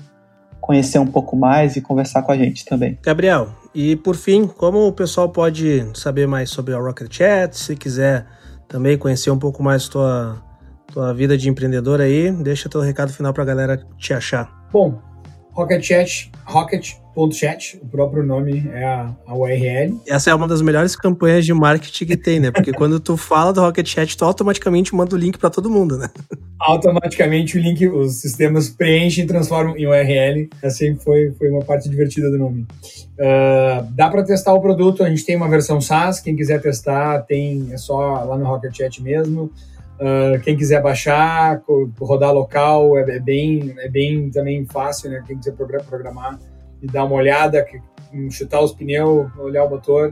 conhecer um pouco mais e conversar com a gente também. Gabriel, e por fim, como o pessoal pode saber mais sobre a Rocket Chat, se quiser também conhecer um pouco mais tua tua vida de empreendedor aí. Deixa teu recado final pra galera te achar. Bom, Rocket Chat, Rocket.chat, o próprio nome é a, a, URL. Essa é uma das melhores campanhas de marketing que tem, né? Porque *laughs* quando tu fala do Rocket Chat, tu automaticamente manda o link para todo mundo, né? Automaticamente o link, os sistemas preenchem e transformam em URL. Essa foi, foi uma parte divertida do nome. Uh, dá para testar o produto, a gente tem uma versão SaaS, quem quiser testar, tem é só lá no Rocket Chat mesmo. Uh, quem quiser baixar, rodar local, é, é, bem, é bem também fácil, né? Quem quiser programar e dar uma olhada, chutar os pneus, olhar o motor.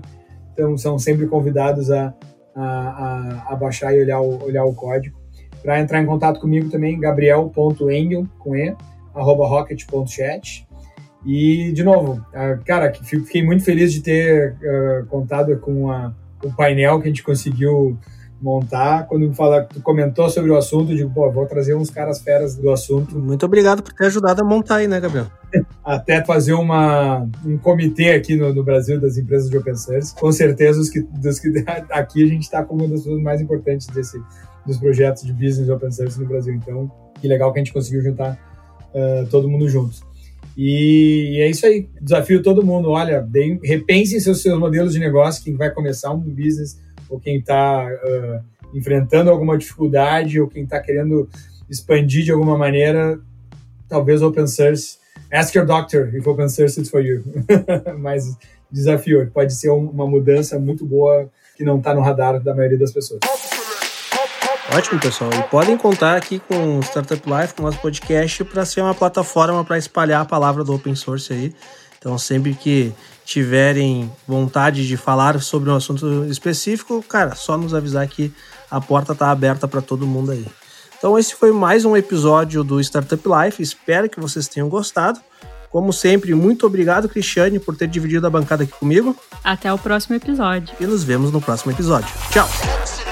Então, são sempre convidados a, a, a, a baixar e olhar o, olhar o código. Para entrar em contato comigo também, gabriel.engel, com E, arroba rocket.chat. E, de novo, cara, fiquei muito feliz de ter uh, contado com a, o painel que a gente conseguiu montar. Quando fala, tu comentou sobre o assunto, eu digo, pô, vou trazer uns caras feras do assunto. Muito obrigado por ter ajudado a montar aí, né, Gabriel? *laughs* Até fazer uma, um comitê aqui no, no Brasil das empresas de open source. Com certeza, os que, dos que *laughs* aqui a gente está como uma das pessoas mais importantes desse, dos projetos de business open source no Brasil. Então, que legal que a gente conseguiu juntar uh, todo mundo juntos. E, é isso aí. Desafio todo mundo. Olha, deem, repensem seus, seus modelos de negócio, quem vai começar um business ou quem está uh, enfrentando alguma dificuldade ou quem está querendo expandir de alguma maneira, talvez open source. Ask your doctor if open source is for you. *laughs* Mas desafio, pode ser uma mudança muito boa que não está no radar da maioria das pessoas. Ótimo, pessoal. E podem contar aqui com o Startup Life, com o nosso podcast, para ser uma plataforma para espalhar a palavra do open source aí. Então, sempre que tiverem vontade de falar sobre um assunto específico, cara, só nos avisar que a porta está aberta para todo mundo aí. Então, esse foi mais um episódio do Startup Life. Espero que vocês tenham gostado. Como sempre, muito obrigado, Cristiane, por ter dividido a bancada aqui comigo. Até o próximo episódio. E nos vemos no próximo episódio. Tchau!